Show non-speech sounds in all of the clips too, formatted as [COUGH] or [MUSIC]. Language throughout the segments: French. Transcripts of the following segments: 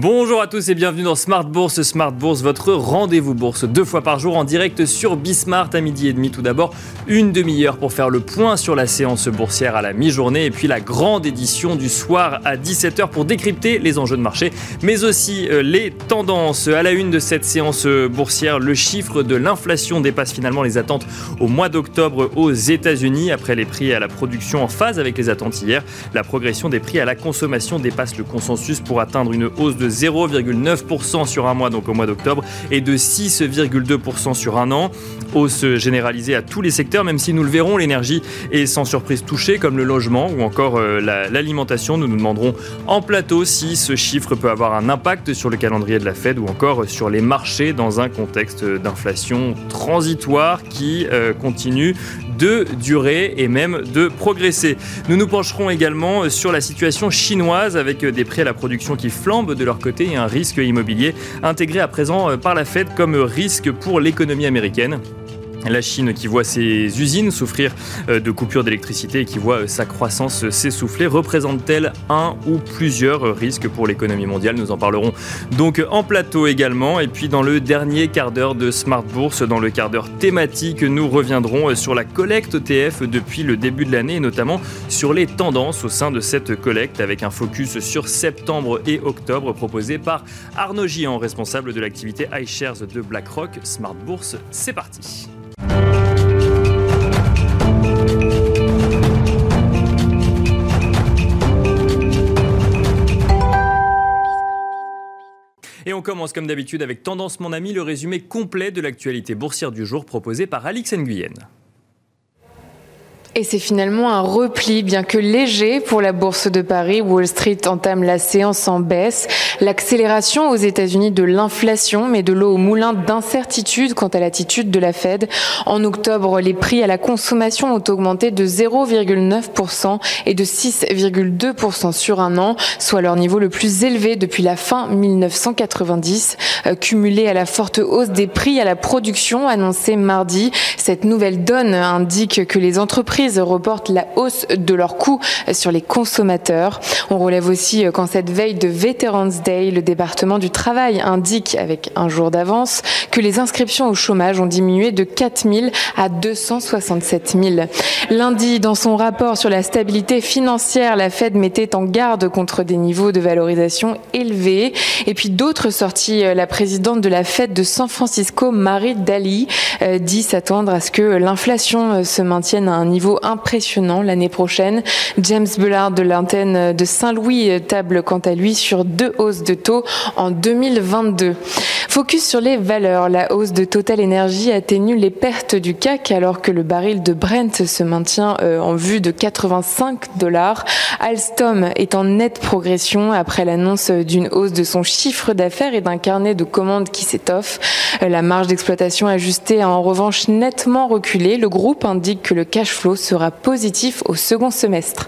Bonjour à tous et bienvenue dans Smart Bourse. Smart Bourse, votre rendez-vous bourse deux fois par jour en direct sur Bismart à midi et demi. Tout d'abord, une demi-heure pour faire le point sur la séance boursière à la mi-journée et puis la grande édition du soir à 17h pour décrypter les enjeux de marché, mais aussi euh, les tendances. À la une de cette séance boursière, le chiffre de l'inflation dépasse finalement les attentes au mois d'octobre aux États-Unis après les prix à la production en phase avec les attentes hier. La progression des prix à la consommation dépasse le consensus pour atteindre une hausse de 0,9% sur un mois, donc au mois d'octobre, et de 6,2% sur un an. Hausse généralisée à tous les secteurs, même si nous le verrons, l'énergie est sans surprise touchée, comme le logement ou encore euh, l'alimentation. nous nous demanderons en plateau si ce chiffre peut avoir un impact sur le calendrier de la Fed ou encore sur les marchés dans un contexte d'inflation transitoire qui euh, continue de durer et même de progresser. Nous nous pencherons également sur la situation chinoise avec des prix à la production qui flambent de leur côté et un risque immobilier intégré à présent par la Fed comme risque pour l'économie américaine. La Chine qui voit ses usines souffrir euh, de coupures d'électricité et qui voit euh, sa croissance s'essouffler, représente-t-elle un ou plusieurs risques pour l'économie mondiale? Nous en parlerons donc en plateau également. Et puis dans le dernier quart d'heure de Smart Bourse, dans le quart d'heure thématique, nous reviendrons euh, sur la collecte ETF depuis le début de l'année et notamment sur les tendances au sein de cette collecte avec un focus sur septembre et octobre proposé par Arnaud Gian, responsable de l'activité iShares de BlackRock. Smart Bourse, c'est parti. On commence comme d'habitude avec Tendance Mon Ami, le résumé complet de l'actualité boursière du jour proposé par Alix Nguyen. Et c'est finalement un repli, bien que léger, pour la bourse de Paris. Wall Street entame la séance en baisse. L'accélération aux États-Unis de l'inflation met de l'eau au moulin d'incertitude quant à l'attitude de la Fed. En octobre, les prix à la consommation ont augmenté de 0,9% et de 6,2% sur un an, soit leur niveau le plus élevé depuis la fin 1990. Euh, cumulé à la forte hausse des prix à la production annoncée mardi, cette nouvelle donne indique que les entreprises reportent la hausse de leurs coûts sur les consommateurs. On relève aussi qu'en cette veille de Veterans Day, le département du travail indique avec un jour d'avance que les inscriptions au chômage ont diminué de 4 000 à 267 000. Lundi, dans son rapport sur la stabilité financière, la Fed mettait en garde contre des niveaux de valorisation élevés. Et puis d'autres sorties, la présidente de la Fed de San Francisco, Marie Daly, euh, dit s'attendre à ce que l'inflation se maintienne à un niveau impressionnant l'année prochaine. James Bullard de l'antenne de Saint-Louis table quant à lui sur deux hausses de taux en 2022. Focus sur les valeurs. La hausse de Total Energy atténue les pertes du CAC alors que le baril de Brent se maintient euh, en vue de 85 dollars. Alstom est en nette progression après l'annonce d'une hausse de son chiffre d'affaires et d'un carnet de commandes qui s'étoffe. Euh, la marge d'exploitation ajustée a en revanche nettement reculé. Le groupe indique que le cash flow sera positif au second semestre.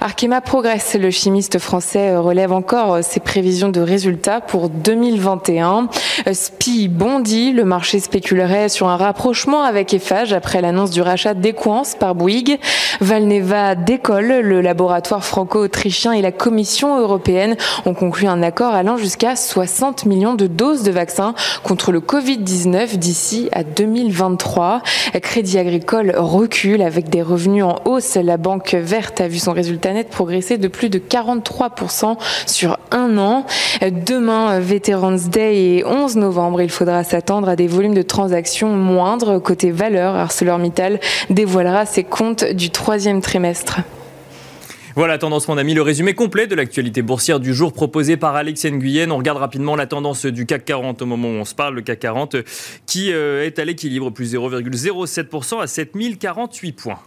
Arkema progresse. Le chimiste français relève encore ses prévisions de résultats pour 2021. SPI bondit. Le marché spéculerait sur un rapprochement avec Eiffage après l'annonce du rachat d'Equance par Bouygues. Valneva décolle. Le laboratoire franco-autrichien et la Commission européenne ont conclu un accord allant jusqu'à 60 millions de doses de vaccins contre le Covid-19 d'ici à 2023. Crédit Agricole recule avec des revenus en hausse. La banque verte a vu son résultat net progresser de plus de 43% sur un an. Demain, Veterans Day et 11 novembre, il faudra s'attendre à des volumes de transactions moindres. Côté valeur, ArcelorMittal dévoilera ses comptes du troisième trimestre. Voilà, Tendance Mon Ami, le résumé complet de l'actualité boursière du jour proposé par Alex Nguyen. On regarde rapidement la tendance du CAC 40 au moment où on se parle, le CAC 40 qui euh, est à l'équilibre, plus 0,07% à 7048 points.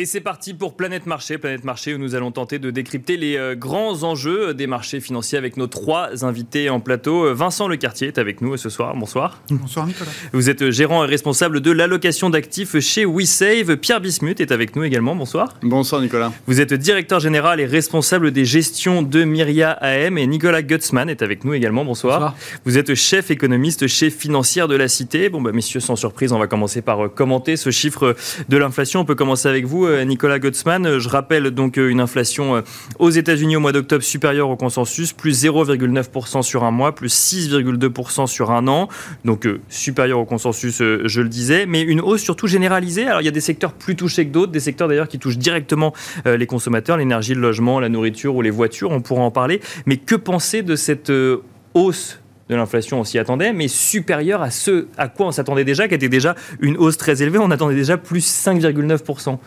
Et c'est parti pour Planète Marché. Planète Marché où nous allons tenter de décrypter les euh, grands enjeux des marchés financiers avec nos trois invités en plateau. Euh, Vincent Lecartier est avec nous ce soir. Bonsoir. Bonsoir Nicolas. Vous êtes gérant et responsable de l'allocation d'actifs chez WeSave. Pierre Bismuth est avec nous également. Bonsoir. Bonsoir Nicolas. Vous êtes directeur général et responsable des gestions de Myria AM et Nicolas Gutzmann est avec nous également. Bonsoir. Bonsoir. Vous êtes chef économiste chez Financière de la Cité. Bon, bah, messieurs, sans surprise, on va commencer par euh, commenter ce chiffre de l'inflation. On peut commencer avec vous, euh, Nicolas Gutzmann. Je rappelle donc euh, une inflation euh, aux États-Unis au mois d'octobre supérieure au consensus, plus 0,9% sur un mois, plus 6,2% sur un an. Donc euh, supérieure au consensus, euh, je le disais, mais une hausse surtout généralisée. Alors il y a des secteurs plus touchés que d'autres, des secteurs d'ailleurs qui touchent directement euh, les consommateurs, l'énergie, le logement, la nourriture ou les voitures, on pourra en parler. Mais que penser de cette euh, hausse de l'inflation, on s'y attendait, mais supérieure à ce à quoi on s'attendait déjà, qui était déjà une hausse très élevée. On attendait déjà plus 5,9%.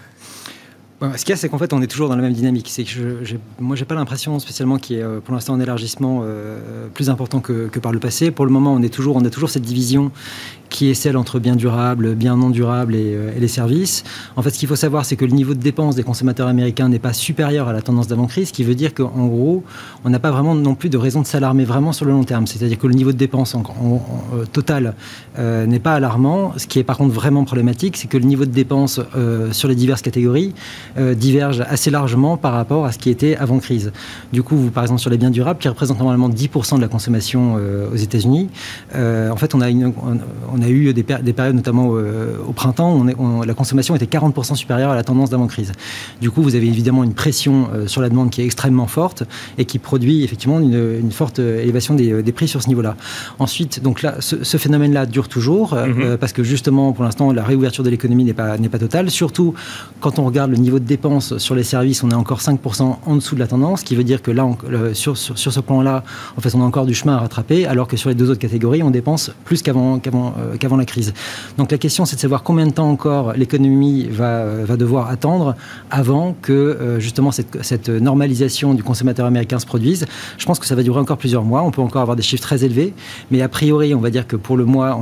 Ce qu'il y a, c'est qu'en fait, on est toujours dans la même dynamique. C'est que je, moi, j'ai pas l'impression spécialement qu'il y ait euh, pour l'instant un élargissement euh, plus important que, que par le passé. Pour le moment, on est toujours, on a toujours cette division qui est celle entre biens durables, biens non durables et, euh, et les services. En fait, ce qu'il faut savoir, c'est que le niveau de dépenses des consommateurs américains n'est pas supérieur à la tendance d'avant-crise, ce qui veut dire qu'en gros, on n'a pas vraiment non plus de raison de s'alarmer vraiment sur le long terme. C'est-à-dire que le niveau de dépenses en, en- en, euh, total euh, n'est pas alarmant. Ce qui est par contre vraiment problématique, c'est que le niveau de dépenses euh, sur les diverses catégories euh, diverge assez largement par rapport à ce qui était avant crise. Du coup, vous, par exemple, sur les biens durables, qui représentent normalement 10% de la consommation euh, aux États-Unis, euh, en fait, on a, une- on, on a eu des, péri- des périodes, notamment au printemps, où on est- on- la consommation était 40% supérieure à la tendance d'avant crise. Du coup, vous avez évidemment une pression sur la demande qui est extrêmement forte et qui produit effectivement une, une forte élévation des, des prix sur ce niveau-là. Ensuite, donc là, ce, ce phénomène-là dure toujours euh, parce que justement, pour l'instant, la réouverture de l'économie n'est pas, pas totale. Surtout quand on regarde le niveau de dépenses sur les services, on est encore 5% en dessous de la tendance, ce qui veut dire que là, sur, sur, ce plan-là, en fait, on a encore du chemin à rattraper, alors que sur les deux autres catégories, on dépense plus qu'avant qu'avant euh, qu'avant la crise. Donc la question, c'est de savoir combien de temps encore l'économie va, euh, va devoir attendre avant que euh, justement cette, cette normalisation du consommateur américain se produise. Je pense que ça va durer encore plusieurs mois. On peut encore avoir des chiffres très élevés, mais a priori, on va dire que pour le mois,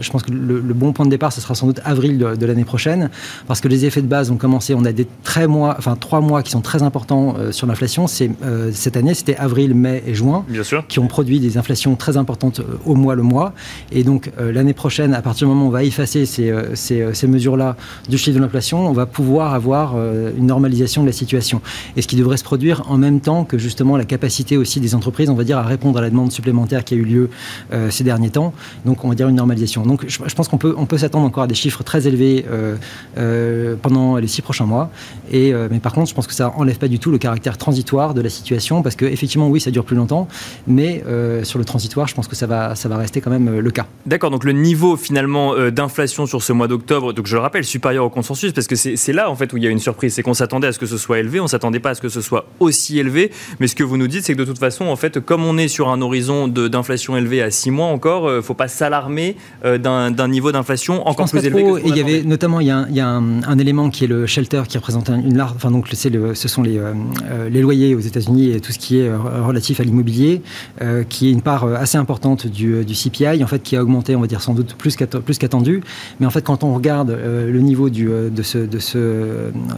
je pense que le, bon point de départ, ce sera sans doute avril de, de l'année prochaine, parce que les effets de base ont commencé. On a des très mois, enfin trois mois qui sont très importants euh, sur l'inflation. C'est euh, cette année, c'était avril, mai et juin Bien sûr. qui ont produit des inflations très importantes euh, au mois le mois. Et donc l'année prochaine, à partir du moment où on va effacer ces, ces, ces mesures-là du chiffre de l'inflation, on va pouvoir avoir une normalisation de la situation. Et ce qui devrait se produire en même temps que justement la capacité aussi des entreprises, on va dire, à répondre à la demande supplémentaire qui a eu lieu euh, ces derniers temps. Donc on va dire une normalisation. Donc je, je pense qu'on peut, on peut s'attendre encore à des chiffres très élevés euh, euh, pendant les six prochains mois. Et, euh, mais par contre, je pense que ça enlève pas du tout le caractère transitoire de la situation, parce que effectivement, oui, ça dure plus longtemps, mais euh, sur le transitoire, je pense que ça va, ça va rester quand même euh, le cas. D'accord, donc le niveau finalement d'inflation sur ce mois d'octobre, donc je le rappelle, supérieur au consensus, parce que c'est là en fait où il y a une surprise, c'est qu'on s'attendait à ce que ce soit élevé, on s'attendait pas à ce que ce soit aussi élevé, mais ce que vous nous dites, c'est que de toute façon, en fait, comme on est sur un horizon d'inflation élevé à 6 mois encore, euh, faut pas s'alarmer d'un niveau d'inflation encore plus élevé que ce Et il y avait notamment il y a, un, il y a un, un élément qui est le shelter qui représente un- une large, enfin donc le, ce sont les, euh, euh, les loyers aux États-Unis et tout ce qui est euh, relatif à l'immobilier, qui est une part assez importante du, du CPI en fait qui a augmenté, on va dire sans doute plus qu'att- plus qu'attendu. Mais en fait quand on regarde le niveau de ce de ce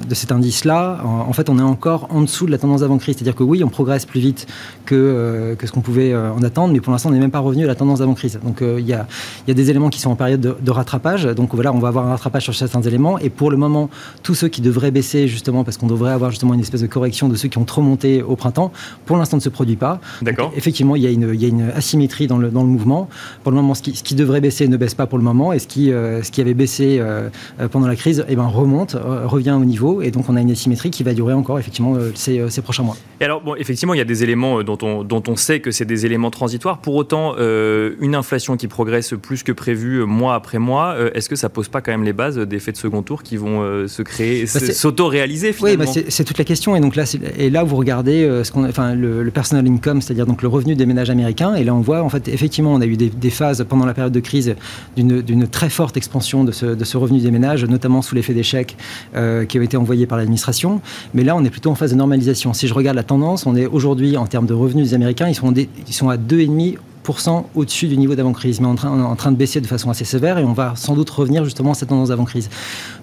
de cet indice-là, en, fait on est encore en dessous de la tendance d'avant crise. C'est-à-dire que oui, on progresse plus vite que que ce qu'on pouvait en attendre, mais pour l'instant on n'est même pas revenu à la tendance d'avant crise. Donc il y a y a des éléments qui sont en période de, de rattrapage. Donc voilà, on va avoir un rattrapage sur certains éléments. Et pour le moment, tous ceux qui devraient baisser, justement, parce qu'on devrait avoir justement une espèce de correction de ceux qui ont trop monté au printemps, pour l'instant ne se produit pas. D'accord. Donc, effectivement, il y, a une, il y a une asymétrie dans le, dans le mouvement. Pour le moment, ce qui, ce qui devrait baisser ne baisse pas pour le moment. Et ce qui, euh, ce qui avait baissé euh, euh, pendant la crise eh ben, remonte, euh, revient au niveau. Et donc on a une asymétrie qui va durer encore, effectivement, ces, ces prochains mois. Et alors, bon, effectivement, il y a des éléments dont on, dont on sait que c'est des éléments transitoires. Pour autant, une inflation qui progresse plus que prévu mois après mois, est-ce que ça pose pas quand même les bases d'effets de second tour qui vont se créer, Bah, c'est- s'auto-réaliser Oui, finalement bah, c'est toute la question. Et donc là, et là vous regardez euh, ce qu'on, enfin, le, le personal income, c'est-à-dire donc le revenu des ménages américains. Et là, on voit en fait effectivement, on a eu des, des phases pendant la période de crise d'une très forte expansion de ce, de ce revenu des ménages, notamment sous l'effet des chèques euh, qui ont été envoyés par l'administration. Mais là, on est plutôt en phase de normalisation. Si je regarde la tendance, on est aujourd'hui en termes de revenus des Américains, ils sont, des- ils sont à 2,5 5% au-dessus du niveau d'avant-crise, mais en train, en train de baisser de façon assez sévère et on va sans doute revenir justement à cette tendance d'avant-crise.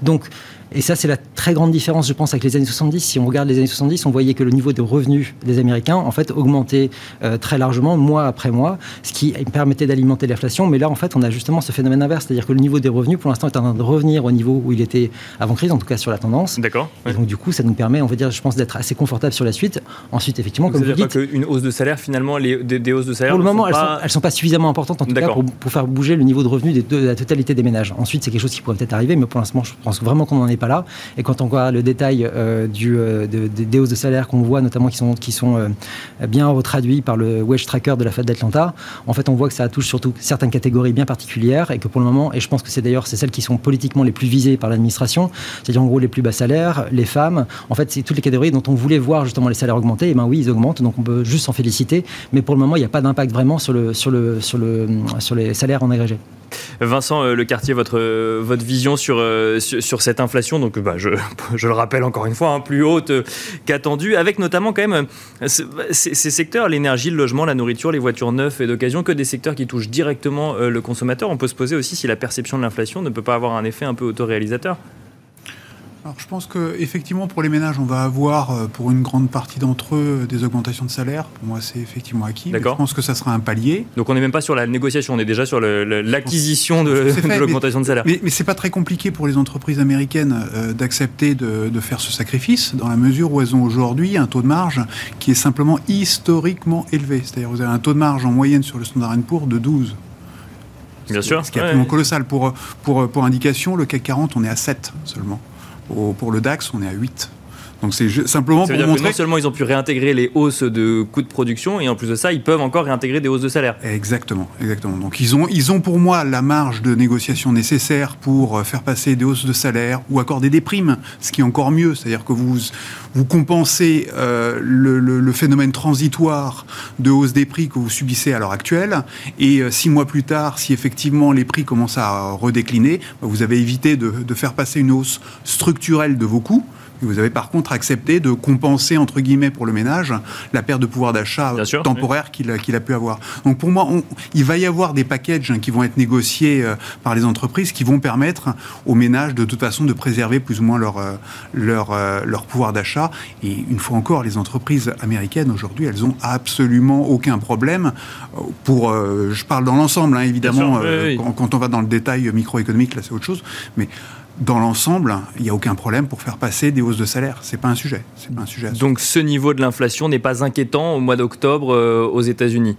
Donc, et ça, c'est la très grande différence, je pense, avec les années 70. Si on regarde les années 70, on voyait que le niveau de revenus des Américains, en fait, augmentait euh, très largement, mois après mois, ce qui permettait d'alimenter l'inflation. Mais là, en fait, on a justement ce phénomène inverse, c'est-à-dire que le niveau des revenus, pour l'instant, est en train de revenir au niveau où il était avant crise, en tout cas sur la tendance. D'accord. Et donc, du coup, ça nous permet, on va dire, je pense, d'être assez confortable sur la suite. Ensuite, effectivement, comme vous dites, pas qu'une hausse de salaire, finalement, les, des, hausses de salaire. Pour le moment, elles ne sont, sont, pas suffisamment importantes, en tout cas, pour, pour, faire bouger le niveau de revenus de, la totalité des ménages. Ensuite, c'est quelque chose qui pourrait peut-être arriver, mais pour l'instant, je pense vraiment qu'on n'en est pas là. Et quand on voit le détail euh, euh, des hausses de salaire qu'on voit, notamment qui sont, qui sont euh, bien retraduits par le wage tracker de la Fed d'Atlanta, en fait, on voit que ça touche surtout certaines catégories bien particulières et que pour le moment, et je pense que c'est d'ailleurs c'est celles qui sont politiquement les plus visées par l'administration, c'est-à-dire en gros les plus bas salaires, les femmes, en fait, c'est toutes les catégories dont on voulait voir justement les salaires augmenter, et ben oui, ils augmentent, donc on peut juste s'en féliciter, mais pour le moment, il n'y a pas d'impact vraiment sur, le, sur, le, sur, le, sur les salaires en agrégé. Vincent euh, Le Quartier, votre, euh, votre vision sur, euh, sur, cette inflation, donc bah, je, [LAUGHS] je, le rappelle encore une fois, hein, plus haute qu'attendue, avec notamment quand même ces, secteurs, l'énergie, le logement, la nourriture, les voitures neuves et d'occasion, que des secteurs qui touchent directement le consommateur. On peut se poser aussi si la perception de l'inflation ne peut pas avoir un effet un peu autoréalisateur. Alors je pense qu'effectivement pour les ménages, on va avoir euh, pour une grande partie d'entre eux des augmentations de salaire. Pour moi c'est effectivement acquis. je pense que ça sera un palier. Donc on n'est même pas sur la négociation, on est déjà sur l'acquisition de, [LAUGHS] l'augmentation de salaire. Mais, mais, c'est pas très compliqué pour les entreprises américaines euh, d'accepter de, de, faire ce sacrifice dans la mesure où elles ont aujourd'hui un taux de marge qui est simplement historiquement élevé. C'est-à-dire vous avez un taux de marge en moyenne sur le Standard Poor's de 12. Bien sûr. Ce qui est absolument colossal. Pour, pour, pour indication, le CAC 40, on est à 7 seulement pour le DAX, on est à 8. Donc c'est simplement pour montrer. Que non seulement ils ont pu réintégrer les hausses de coûts de production, et en plus de ça, ils peuvent encore réintégrer des hausses de salaire. Exactement, exactement. Donc ils ont, ils ont pour moi la marge de négociation nécessaire pour euh, faire passer des hausses de salaire ou accorder des primes, ce qui est encore mieux. C'est-à-dire que vous, vous compensez euh, le, phénomène transitoire de hausse des prix que vous subissez à l'heure actuelle, et euh, six mois plus tard, si effectivement les prix commencent à redécliner, bah, vous avez évité de, de faire passer une hausse structurelle de vos coûts vous avez par contre accepté de compenser, entre guillemets, pour le ménage, la perte de pouvoir d'achat temporaire qu'il a pu avoir. Donc pour moi, il va y avoir des packages hein, qui vont être négociés euh, par les entreprises qui vont permettre aux ménages, de toute façon, de préserver plus ou moins leur, euh, leur, euh, leur pouvoir d'achat. Et une fois encore, les entreprises américaines, aujourd'hui, elles ont absolument aucun problème. Pour, je parle dans l'ensemble, hein, évidemment, Quand, quand, on va dans le détail microéconomique, là c'est autre chose, mais dans l'ensemble, il n'y a aucun problème pour faire passer des hausses de salaire. C'est pas un sujet. C'est pas un sujet. Donc ce niveau de l'inflation n'est pas inquiétant au mois d'octobre euh, aux États-Unis?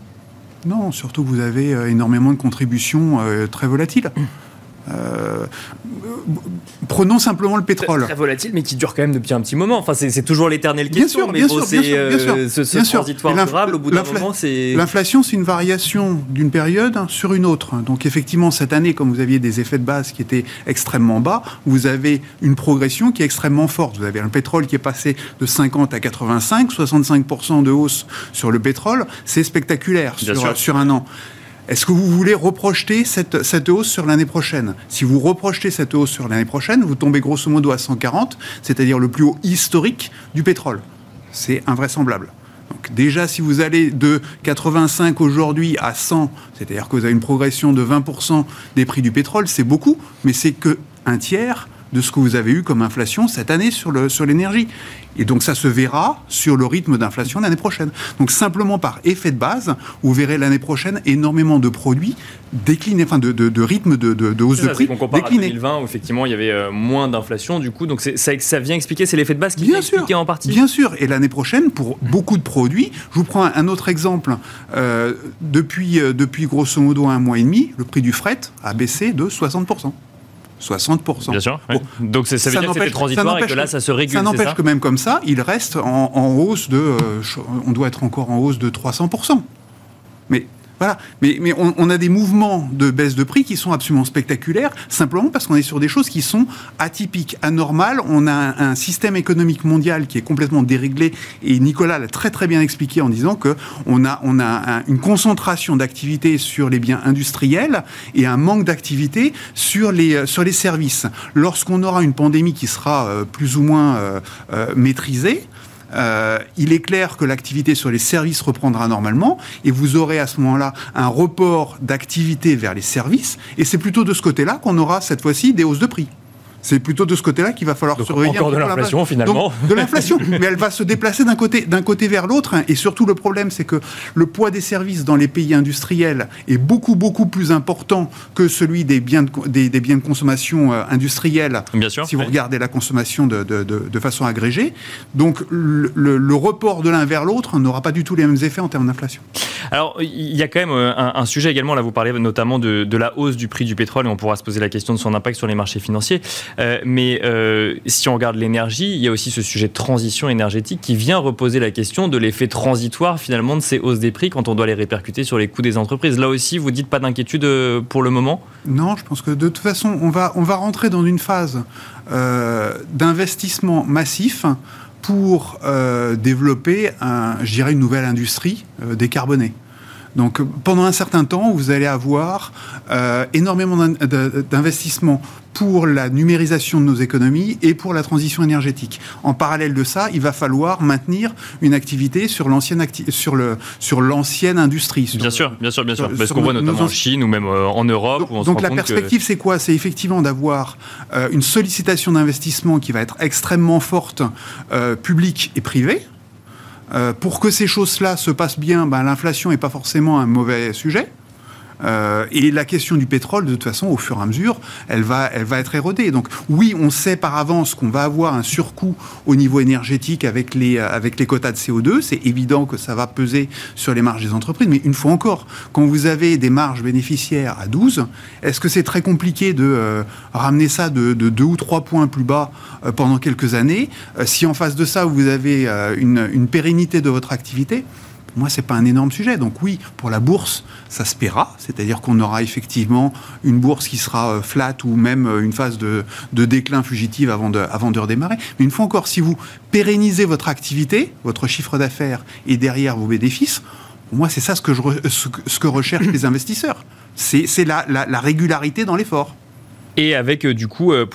Non, surtout vous avez euh, énormément de contributions euh, très volatiles. Euh, prenons simplement le pétrole. Très, volatile, mais qui dure quand même depuis un petit moment. Enfin, c'est toujours l'éternel question. Bien sûr, mais bien, sûr, bien, sûr, euh, ce, transitoire durable, au bout d'un moment, c'est... L'inflation, c'est une variation d'une période sur une autre. Donc, effectivement, cette année, comme vous aviez des effets de base qui étaient extrêmement bas, vous avez une progression qui est extrêmement forte. Vous avez un pétrole qui est passé de 50 à 85, 65% de hausse sur le pétrole. C'est spectaculaire sur, sur un an. Est-ce que vous voulez reprojeter cette, hausse sur l'année prochaine? Si vous reprojetez cette hausse sur l'année prochaine, vous tombez grosso modo à 140, c'est-à-dire le plus haut historique du pétrole. C'est invraisemblable. Donc déjà, si vous allez de 85 aujourd'hui à 100, c'est-à-dire que vous avez une progression de 20% des prix du pétrole, c'est beaucoup, mais c'est que un tiers de ce que vous avez eu comme inflation cette année sur l'énergie. Sur et donc ça se verra sur le rythme d'inflation l'année prochaine. Donc simplement par effet de base, vous verrez l'année prochaine énormément de produits déclinés, enfin de, de, de rythme de, de, hausse de prix on compare À 2020 où effectivement il y avait euh, moins d'inflation du coup, donc ça, ça vient expliquer, c'est l'effet de base qui vient expliquer en partie. Bien sûr, et l'année prochaine pour beaucoup de produits, je vous prends un autre exemple. Euh, depuis, euh, depuis grosso modo un mois et demi, le prix du fret a baissé de 60 60%. Bien sûr. Donc ça, veut dire que c'était transitoire et que là, ça se régule. Ça n'empêche que même comme ça, il reste en, hausse de. Euh, on doit être encore en hausse de 300%. Mais voilà. Mais, mais on, a des mouvements de baisse de prix qui sont absolument spectaculaires, simplement parce qu'on est sur des choses qui sont atypiques, anormales. On a un, système économique mondial qui est complètement déréglé, et Nicolas l'a très très bien expliqué en disant que on a, on a une concentration d'activité sur les biens industriels et un manque d'activité sur les, sur les services. Lorsqu'on aura une pandémie qui sera euh, plus ou moins euh, euh, maîtrisée, euh, il est clair que l'activité sur les services reprendra normalement et vous aurez à ce moment-là un report d'activité vers les services et c'est plutôt de ce côté-là qu'on aura cette fois-ci des hausses de prix. C'est plutôt de ce côté-là qu'il va falloir Donc surveiller. encore de l'inflation, finalement. Donc, de l'inflation, [LAUGHS] mais elle va se déplacer d'un côté, d'un côté vers l'autre. hein. Et surtout, le problème, c'est que le poids des services dans les pays industriels est beaucoup, beaucoup plus important que celui des biens de, co- des, des biens de consommation euh, industriels. Bien sûr. Si vous oui. regardez la consommation de, de- de- de façon agrégée. Donc, le, le- le report de l'un vers l'autre n'aura pas du tout les mêmes effets en termes d'inflation. Alors, il y a quand même euh, un, un sujet également, là vous parlez notamment de, de la hausse du prix du pétrole et on pourra se poser la question de son impact sur les marchés financiers. Euh, mais euh, si on regarde l'énergie, il y a aussi ce sujet de transition énergétique qui vient reposer la question de l'effet transitoire finalement de ces hausses des prix quand on doit les répercuter sur les coûts des entreprises. Là aussi, vous dites pas d'inquiétude euh, pour le moment? Non, je pense que de toute façon, on va, on va rentrer dans une phase d'investissement massif pour développer, je une nouvelle industrie décarbonée. Donc pendant un certain temps, vous allez avoir euh, énormément d'investissements pour la numérisation de nos économies et pour la transition énergétique. En parallèle de ça, il va falloir maintenir une activité sur l'ancienne acti- sur le sur l'ancienne industrie. sur- Bien sûr, bien sûr, bien sûr. sur- Parce qu'on voit notamment en Chine ou même euh, en Europe donc, où on se donc rend la que- perspective, c'est quoi? C'est effectivement d'avoir euh, une sollicitation d'investissement qui va être extrêmement forte, euh, publique et privée. Euh, pour que ces choses-là se passent bien, ben, l'inflation n'est pas forcément un mauvais sujet. Euh, et la question du pétrole, de toute façon, au fur et à mesure, elle va, elle va être érodée. Donc oui, on sait par avance qu'on va avoir un surcoût au niveau énergétique avec les, euh, avec les quotas de CO2. C'est évident que ça va peser sur les marges des entreprises. Mais une fois encore, quand vous avez des marges bénéficiaires à 12, est-ce que c'est très compliqué de euh, ramener ça de, de 2 ou 3 points plus bas pendant quelques années? Si en face de ça, vous avez une, pérennité de votre activité, moi, c'est pas un énorme sujet. Donc oui, pour la bourse, ça se paiera, c'est-à-dire qu'on aura effectivement une bourse qui sera euh, flat ou même euh, une phase de, de déclin fugitive avant de, avant de redémarrer. Mais une fois encore, si vous pérennisez votre activité, votre chiffre d'affaires et derrière vos bénéfices, moi, c'est ça ce que, je re- ce que- ce que recherchent les [COUGHS] investisseurs. C'est la, la- la régularité dans l'effort. Et avec euh, du coup euh,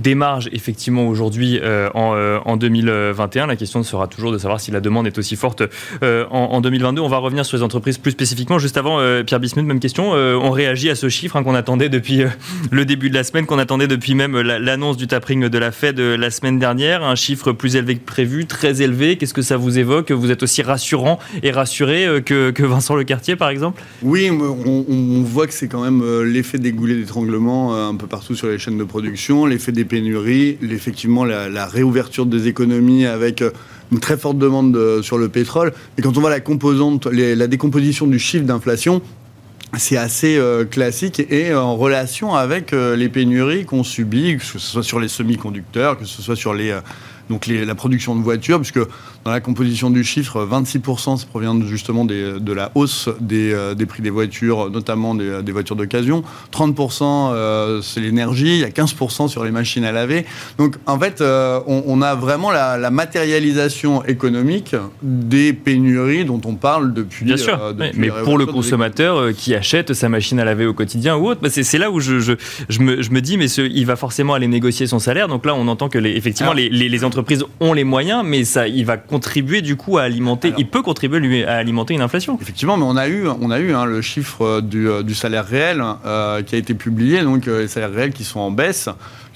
des marges effectivement aujourd'hui euh, en, euh, en 2021. La question sera toujours de savoir si la demande est aussi forte euh, en, en 2022. On va revenir sur les entreprises plus spécifiquement. Juste avant, euh, Pierre Bismuth, même question. Euh, on réagit à ce chiffre hein, qu'on attendait depuis euh, le début de la semaine, qu'on attendait depuis même la- l'annonce du tapering de la Fed euh, la semaine dernière. Un chiffre plus élevé que prévu, très élevé. Qu'est-ce que ça vous évoque? Vous êtes aussi rassurant et rassuré euh, que, que Vincent Lecartier, par exemple? Oui, on, on voit que c'est quand même euh, l'effet des goulets d'étranglement euh, un peu partout sur les chaînes de production, l'effet des pénuries, effectivement la, réouverture des économies avec euh, une très forte demande de- sur le pétrole. Et quand on voit la composante, la décomposition du chiffre d'inflation, c'est assez euh, classique et en relation avec euh, les pénuries qu'on subit, que ce soit sur les semi-conducteurs, que ce soit sur les, euh, donc les- la production de voitures, puisque dans la composition du chiffre, 26% ça provient justement des- de la hausse des, euh, des prix des voitures, notamment des, des voitures d'occasion. 30% euh, c'est l'énergie, il y a 15% sur les machines à laver. Donc en fait, euh, on, on a vraiment la, la matérialisation économique des pénuries dont on parle depuis. Bien sûr, euh, depuis mais pour le consommateur qui achète sa machine à laver au quotidien ou autre, bah, c'est là où je, je, je me, je me dis, mais ce- il va forcément aller négocier son salaire. Donc là, on entend que les, effectivement, Alors- les, les- les entreprises ont les moyens, mais ça, il va contribuer du coup à alimenter, Alors- il peut contribuer lui, à alimenter une inflation. Effectivement, mais on a eu, on a eu hein, le chiffre du, euh, du salaire réel euh, qui a été publié, donc euh, les salaires réels qui sont en baisse,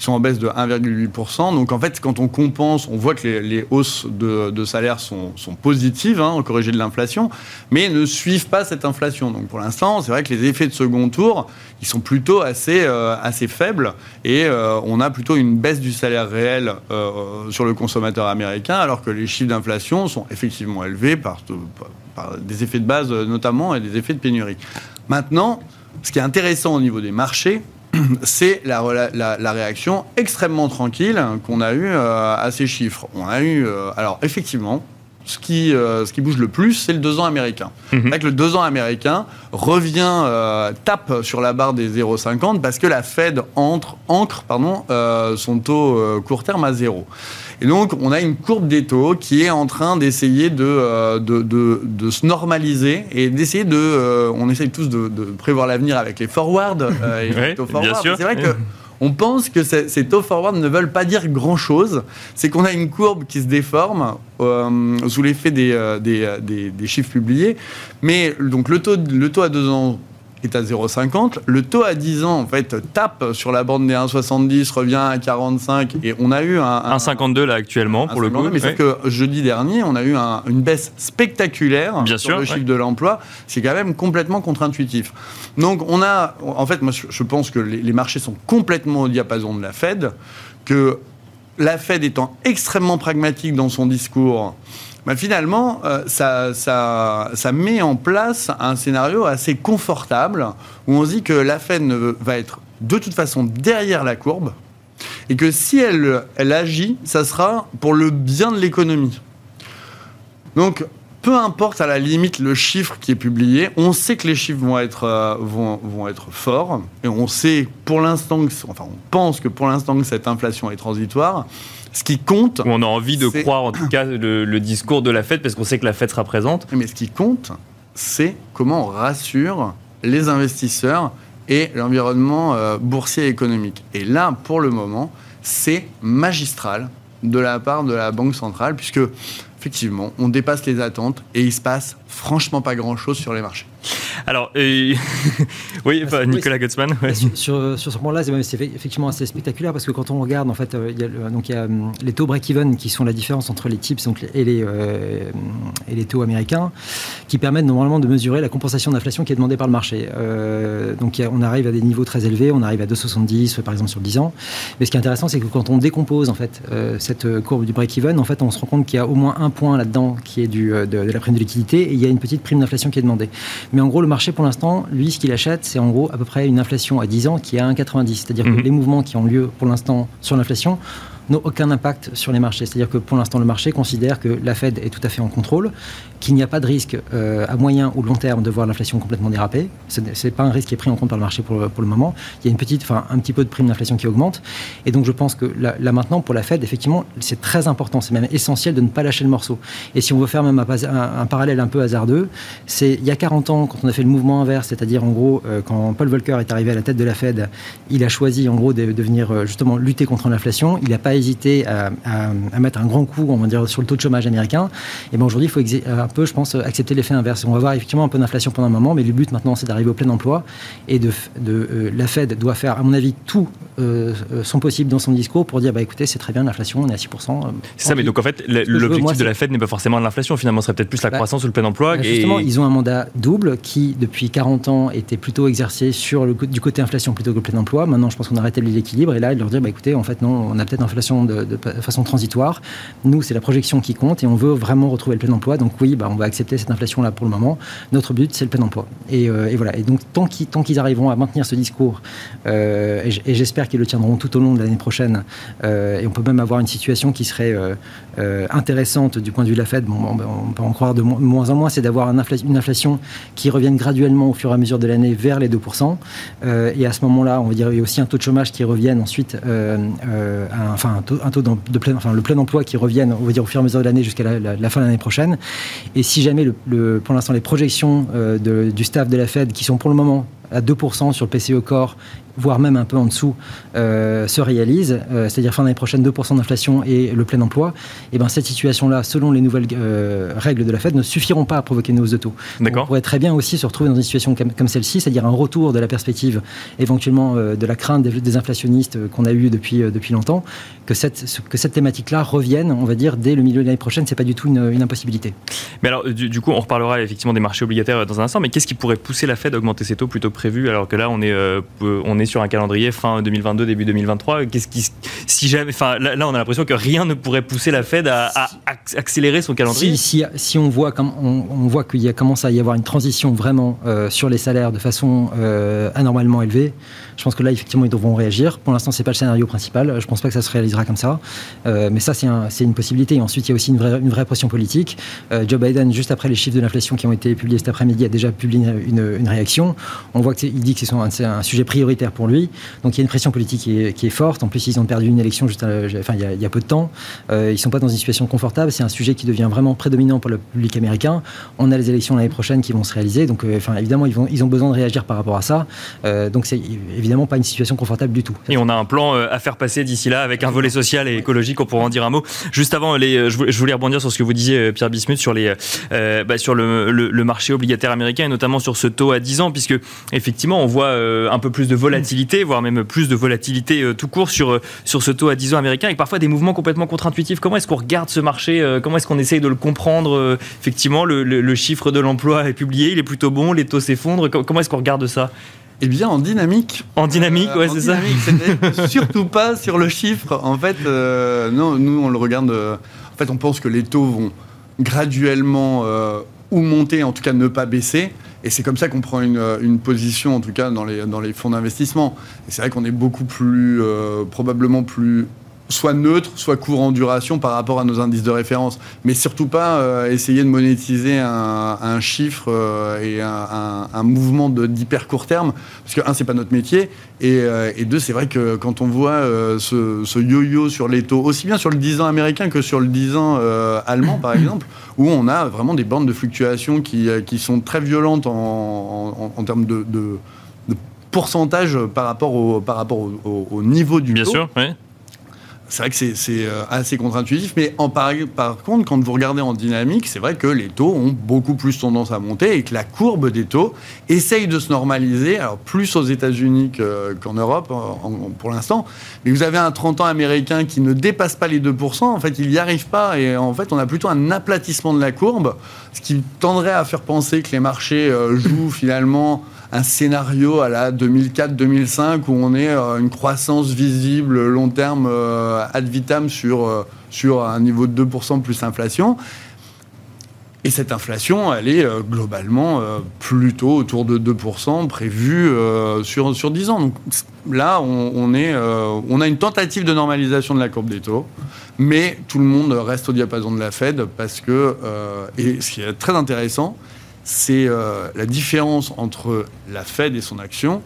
sont en baisse de 1,8%. Donc en fait, quand on compense, on voit que les, hausses de, de salaire sont, positives, hein, en corrigé de l'inflation, mais ne suivent pas cette inflation. Donc pour l'instant, c'est vrai que les effets de second tour, ils sont plutôt assez, euh, faibles, et euh, on a plutôt une baisse du salaire réel euh, sur le consommateur américain, alors que les chiffres d'inflation sont effectivement élevés par, des effets de base notamment et des effets de pénurie. Maintenant, ce qui est intéressant au niveau des marchés, [CLEARS THROAT] c'est la, réaction extrêmement tranquille qu'on a eue euh, à ces chiffres. On a eu, euh, alors effectivement, ce qui, euh, ce qui bouge le plus, c'est le 2 ans américain. C'est vrai que le 2 ans américain revient, euh, tape sur la barre des 0,50 parce que la Fed entre, ancre pardon, euh, son taux euh, court terme à zéro. Et donc, on a une courbe des taux qui est en train d'essayer de, de, de- de se normaliser et d'essayer de. on essaye tous de, prévoir l'avenir avec les forwards et taux. C'est vrai que. On pense que ces taux forward ne veulent pas dire grand-chose. C'est qu'on a une courbe qui se déforme euh, sous l'effet des, euh, des, chiffres publiés. Mais donc le taux à deux ans est à 0,50. Le taux à 10 ans, en fait, tape sur la bande des 1,70, revient à 45, et on a eu un... 1,52 là actuellement, pour le coup. Mais c'est que jeudi dernier, on a eu une baisse spectaculaire Bien sur sûr, le chiffre de l'emploi. C'est quand même complètement contre-intuitif. Donc on a... En fait, moi, je pense que les marchés sont complètement au diapason de la Fed, que la Fed étant extrêmement pragmatique dans son discours, bah, finalement, euh, ça, ça, met en place un scénario assez confortable où on se dit que la Fed va être de toute façon derrière la courbe et que si elle, elle agit, ça sera pour le bien de l'économie. Donc, peu importe à la limite le chiffre qui est publié, on sait que les chiffres vont être, euh, vont, vont, être forts et on sait pour l'instant, enfin on pense que pour l'instant que cette inflation est transitoire. Ce qui compte. On a envie de croire, en tout cas, le, discours de la fête, parce qu'on sait que la fête sera présente. Mais ce qui compte, c'est comment on rassure les investisseurs et l'environnement euh, boursier et économique. Et là, pour le moment, c'est magistral de la part de la Banque centrale, puisque effectivement, on dépasse les attentes et il se passe franchement pas grand-chose sur les marchés. Alors, euh, [LAUGHS] oui, bah, Nicolas Gutzmann. Sur, sur, ce point-là, c'est effectivement assez spectaculaire parce que quand on regarde, en fait, euh, il y a, donc, il y a hum, les taux break-even qui sont la différence entre les tips donc, et, les, euh, et les taux américains qui permettent normalement de mesurer la compensation d'inflation qui est demandée par le marché. donc, on arrive à des niveaux très élevés, on arrive à 2,70 par exemple sur 10 ans. Mais ce qui est intéressant, c'est que quand on décompose en fait cette courbe du break-even, en fait, on se rend compte qu'il y a au moins un point là-dedans qui est du, de, de, la prime de liquidité et il y a une petite prime d'inflation qui est demandée. Mais en gros, le marché, pour l'instant, lui, ce qu'il achète, c'est en gros à peu près une inflation à 10 ans qui est à 1,90. C'est-à-dire que mhm. les mouvements qui ont lieu pour l'instant sur l'inflation n'ont aucun impact sur les marchés. C'est-à-dire que pour l'instant, le marché considère que la Fed est tout à fait en contrôle, qu'il n'y a pas de risque euh, à moyen ou long terme de voir l'inflation complètement déraper. Ce n'est pas un risque qui est pris en compte par le marché pour, le moment. Il y a une petite, enfin, un petit peu de prime d'inflation qui augmente. Et donc, je pense que là, maintenant, pour la Fed, effectivement, c'est très important, c'est même essentiel de ne pas lâcher le morceau. Et si on veut faire même un, parallèle un peu hasardeux, c'est il y a 40 ans, quand on a fait le mouvement inverse, c'est-à-dire en gros, euh, quand Paul Volcker est arrivé à la tête de la Fed, il a choisi en gros de, de venir euh, justement lutter contre l'inflation. Il n'a pas hésité à, mettre un grand coup, on va dire, sur le taux de chômage américain. Et ben aujourd'hui, il faut un peu, je pense, accepter l'effet inverse. On va voir effectivement un peu d'inflation pendant un moment, mais le but maintenant, c'est d'arriver au plein emploi. Et de, de euh, la Fed doit faire, à mon avis, tout euh, euh, son possible dans son discours pour dire, bah écoutez, c'est très bien l'inflation, on est à 6%. c'est ça, mais donc en fait, l'objectif de la Fed n'est pas forcément l'inflation, finalement, ce serait peut-être plus la bah, croissance ou le plein emploi. Bah, justement, ils ont un mandat double qui, depuis 40 ans, était plutôt exercé sur le, du côté inflation plutôt que le plein emploi. Maintenant, je pense qu'on a rétabli l'équilibre et là, ils leur dire, bah écoutez, en fait, non, on a peut-être inflation de, façon transitoire. Nous, c'est la projection qui compte et on veut vraiment retrouver le plein emploi. Donc oui, bah, on va accepter cette inflation-là pour le moment. Notre but, c'est le plein emploi. Et, euh, voilà. Et donc, tant qu'ils arriveront à maintenir ce discours, euh, et j'espère qu'ils le tiendront tout au long de l'année prochaine, euh, et on peut même avoir une situation qui serait intéressante du point de vue de la Fed, bon, on peut en croire de moins en moins, c'est d'avoir une inflation qui revienne graduellement au fur et à mesure de l'année vers les 2%. et à ce moment-là, on va dire, il y a aussi un taux de chômage qui revienne ensuite, enfin, un taux, de plein, enfin, le plein emploi qui revienne, on va dire, au fur et à mesure de l'année jusqu'à la, fin de l'année prochaine. Et si jamais, le, pour l'instant, les projections euh, du staff de la Fed, qui sont pour le moment à 2% sur le PCE Core voire même un peu en dessous, euh, se réalise, euh, c'est-à-dire fin d'année prochaine 2% d'inflation et le plein emploi, et ben cette situation-là, selon les nouvelles euh, règles de la Fed, ne suffiront pas à provoquer une hausse de taux. On pourrait très bien aussi se retrouver dans une situation comme, celle-ci, c'est-à-dire un retour de la perspective éventuellement de la crainte des, inflationnistes qu'on a eu depuis, depuis longtemps, que cette, que cette thématique-là revienne, on va dire, dès le milieu de l'année prochaine, c'est pas du tout une, impossibilité. Mais alors, du, coup, on reparlera effectivement des marchés obligataires dans un instant, mais qu'est-ce qui pourrait pousser la Fed à augmenter ses taux plutôt que alors que là, on est, on est sur un calendrier fin 2022, début 2023. Qu'est-ce qui, si jamais, enfin, là, on a l'impression que rien ne pourrait pousser la Fed à, accélérer son calendrier. Si, si, on voit, comme, voit qu'il commence à y avoir une transition vraiment euh, sur les salaires de façon euh, anormalement élevée, je pense que là, effectivement, ils devront réagir. Pour l'instant, c'est pas le scénario principal. Je ne pense pas que ça se réalisera comme ça. Euh, mais ça, c'est une possibilité. Et ensuite, il y a aussi une vraie, pression politique. Joe Biden, juste après les chiffres de l'inflation qui ont été publiés cet après-midi, a déjà publié une, réaction. On voit qu'il dit que c'est un, sujet prioritaire pour lui. Donc il y a une pression politique qui est, forte. En plus, ils ont perdu une élection enfin, il, y a, peu de temps. ils ne sont pas dans une situation confortable. C'est un sujet qui devient vraiment prédominant pour le public américain. On a les élections l'année prochaine qui vont se réaliser. Donc enfin, évidemment, ils, ils ont besoin de réagir par rapport à ça. donc c'est évidemment pas une situation confortable du tout. Et on a un plan à faire passer d'ici là avec un volet social et écologique. On pourra en dire un mot. Juste avant, les, je voulais rebondir sur ce que vous disiez, Pierre Bismuth, sur, bah, le, marché obligataire américain et notamment sur ce taux à 10 ans, puisque effectivement, on voit un peu plus de volatilité, voire même plus de volatilité tout court sur, ce taux à 10 ans américain, avec parfois des mouvements complètement contre-intuitifs. Comment est-ce qu'on regarde ce marché Comment est-ce qu'on essaye de le comprendre Effectivement, le, chiffre de l'emploi est publié, il est plutôt bon, les taux s'effondrent. Comment est-ce qu'on regarde ça? Eh bien, en dynamique. En dynamique, ouais, c'est ça. [LAUGHS] surtout pas sur le chiffre. En fait, non, nous, on le regarde. en fait, on pense que les taux vont graduellement ou monter, en tout cas ne pas baisser. Et c'est comme ça qu'on prend une, position, en tout cas dans les, dans les fonds d'investissement. Et c'est vrai qu'on est beaucoup plus, euh, probablement plus soit neutre, soit court en duration par rapport à nos indices de référence. Mais surtout pas euh, essayer de monétiser un, chiffre euh, et un, mouvement d'hyper court terme. Parce que, un, c'est pas notre métier. Et, euh, deux, c'est vrai que quand on voit ce, yo-yo sur les taux, aussi bien sur le 10 ans américain que sur le 10 ans allemand, par exemple, [COUGHS] où on a vraiment des bandes de fluctuation qui, qui sont très violentes en, en, termes de, de, pourcentage par rapport au, par rapport au, niveau du Bien taux. sûr, oui c'est vrai que c'est euh, assez contre-intuitif, mais en par, contre, quand vous regardez en dynamique, c'est vrai que les taux ont beaucoup plus tendance à monter et que la courbe des taux essaye de se normaliser, alors plus aux États-Unis qu'en Europe pour l'instant. Mais vous avez un 30 ans américain qui ne dépasse pas les 2%, en fait, il n'y arrive pas, et en fait, on a plutôt un aplatissement de la courbe, ce qui tendrait à faire penser que les marchés euh, jouent finalement un scénario à la 2004-2005 où on est euh, une croissance visible long terme euh, ad vitam sur, euh, sur un niveau de 2% plus inflation. Et cette inflation, elle est globalement plutôt autour de 2% prévue sur, sur 10 ans. Donc là, on, est, on a une tentative de normalisation de la courbe des taux, mais tout le monde reste au diapason de la Fed parce que, et ce qui est très intéressant, c'est euh, la différence entre la Fed et son action.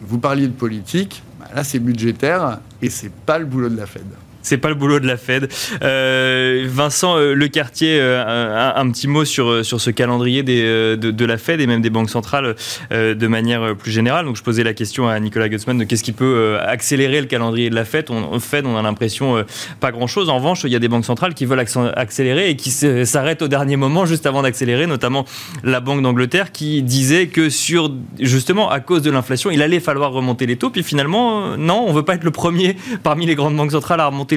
Vous parliez de politique, bah, là c'est budgétaire et c'est pas le boulot de la Fed. C'est pas le boulot de la Fed. Euh, Vincent euh, Le Quartier, euh, un, petit mot sur, sur ce calendrier de, la Fed et même des banques centrales de manière plus générale. Donc je posais la question à Nicolas Gutzmann de qu'est-ce qui peut accélérer le calendrier de la Fed. On, Fed, on a l'impression pas grand-chose. En revanche, il y a des banques centrales qui veulent accélérer et qui s'arrêtent au dernier moment juste avant d'accélérer, notamment la Banque d'Angleterre qui disait que sur justement à cause de l'inflation, il allait falloir remonter les taux. Puis finalement, non, on veut pas être le premier parmi les grandes banques centrales à remonter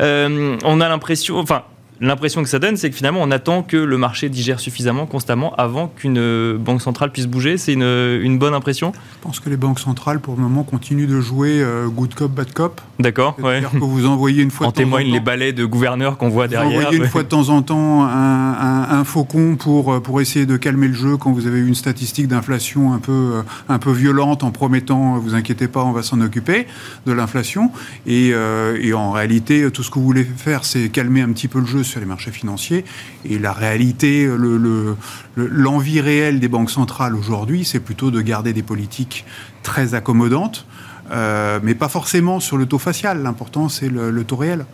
Euh, on a l'impression, enfin, l'impression que ça donne, c'est que finalement, on attend que le marché digère suffisamment constamment avant qu'une euh, banque centrale puisse bouger. C'est une, bonne impression? Je pense que les banques centrales, pour le moment, continuent de jouer euh, good cop, bad cop. D'accord, ouais. Que vous envoyez une fois en de temps en les balais de gouverneurs qu'on voit derrière. Vous envoyez une fois de temps en temps un, faucon pour, euh, pour essayer de calmer le jeu quand vous avez une statistique d'inflation un peu, un peu violente en promettant, vous inquiétez pas, on va s'en occuper de l'inflation. Et, et en réalité, tout ce que vous voulez faire, c'est calmer un petit peu le jeu sur les marchés financiers. Et la réalité, l'envie réelle des banques centrales aujourd'hui, c'est plutôt de garder des politiques très accommodantes, euh, mais pas forcément sur le taux facial. L'important, c'est le, taux réel.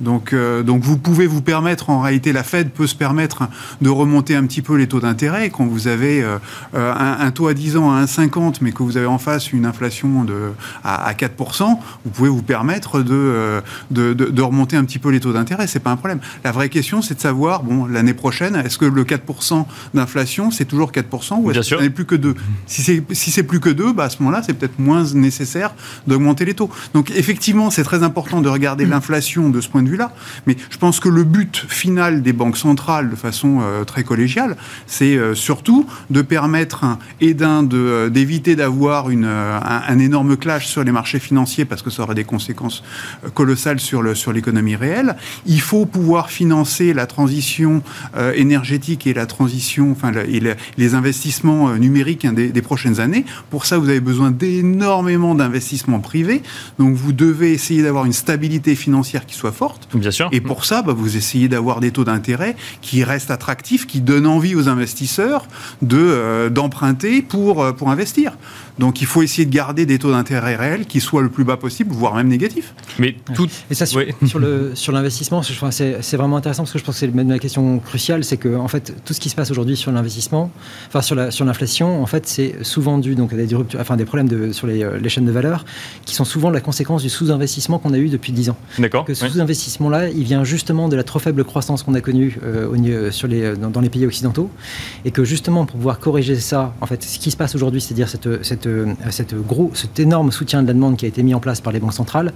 Donc, euh, donc vous pouvez vous permettre, en réalité, la Fed peut se permettre de remonter un petit peu les taux d'intérêt quand vous avez euh, euh, un, taux à 10 ans à 1,50, mais que vous avez en face une inflation de, à, 4%, vous pouvez vous permettre de, de, de, remonter un petit peu les taux d'intérêt. C'est pas un problème. La vraie question, c'est de savoir, bon, l'année prochaine, est-ce que le 4% d'inflation, c'est toujours 4% ou est-ce que n'est plus que 2 Si c'est si plus que 2, bah, à ce moment-là, c'est peut-être moins nécessaire d'augmenter les taux. Donc effectivement, c'est très important de regarder [CLEARS THROAT] l'inflation de ce point de vue-là. Mais je pense que le but final des banques centrales, de façon euh, très collégiale, c'est euh, surtout de permettre, et euh, d'éviter d'avoir un, énorme clash sur les marchés financiers, parce que ça aurait des conséquences colossales sur, l'économie réelle. Il faut pouvoir financer la transition énergétique et la transition, enfin, les investissements numériques hein, des prochaines années. Pour ça, vous avez besoin d'énormément d'investissements privés. Donc, vous devez essayer d'avoir une stabilité financière qui soit forte. Forte. Bien sûr. Et pour ça, bah, vous essayez d'avoir des taux d'intérêt qui restent attractifs, qui donnent envie aux investisseurs de euh, d'emprunter pour euh, pour investir. Donc il faut essayer de garder des taux d'intérêt réels qui soient le plus bas possible, voire même négatifs. Mais tout. Et ça, sur, Oui. [LAUGHS] sur le sur l'investissement, je pense que c'est c'est vraiment intéressant parce que je pense que c'est même la question cruciale, c'est que en fait tout ce qui se passe aujourd'hui sur l'investissement, enfin sur la sur l'inflation, en fait c'est souvent dû donc à des ruptures- enfin des problèmes de, sur les, euh, les chaînes de valeur qui sont souvent la conséquence du sous-investissement qu'on a eu depuis 10 ans. D'accord. Que ce oui. sous-investissement-là, il vient justement de la trop faible croissance qu'on a connue euh, au niveau- sur les, dans, dans les pays occidentaux, et que justement pour pouvoir corriger ça, en fait, ce qui se passe aujourd'hui, c'est-à-dire cette, cette, euh, cet énorme soutien de la demande qui a été mis en place par les banques centrales,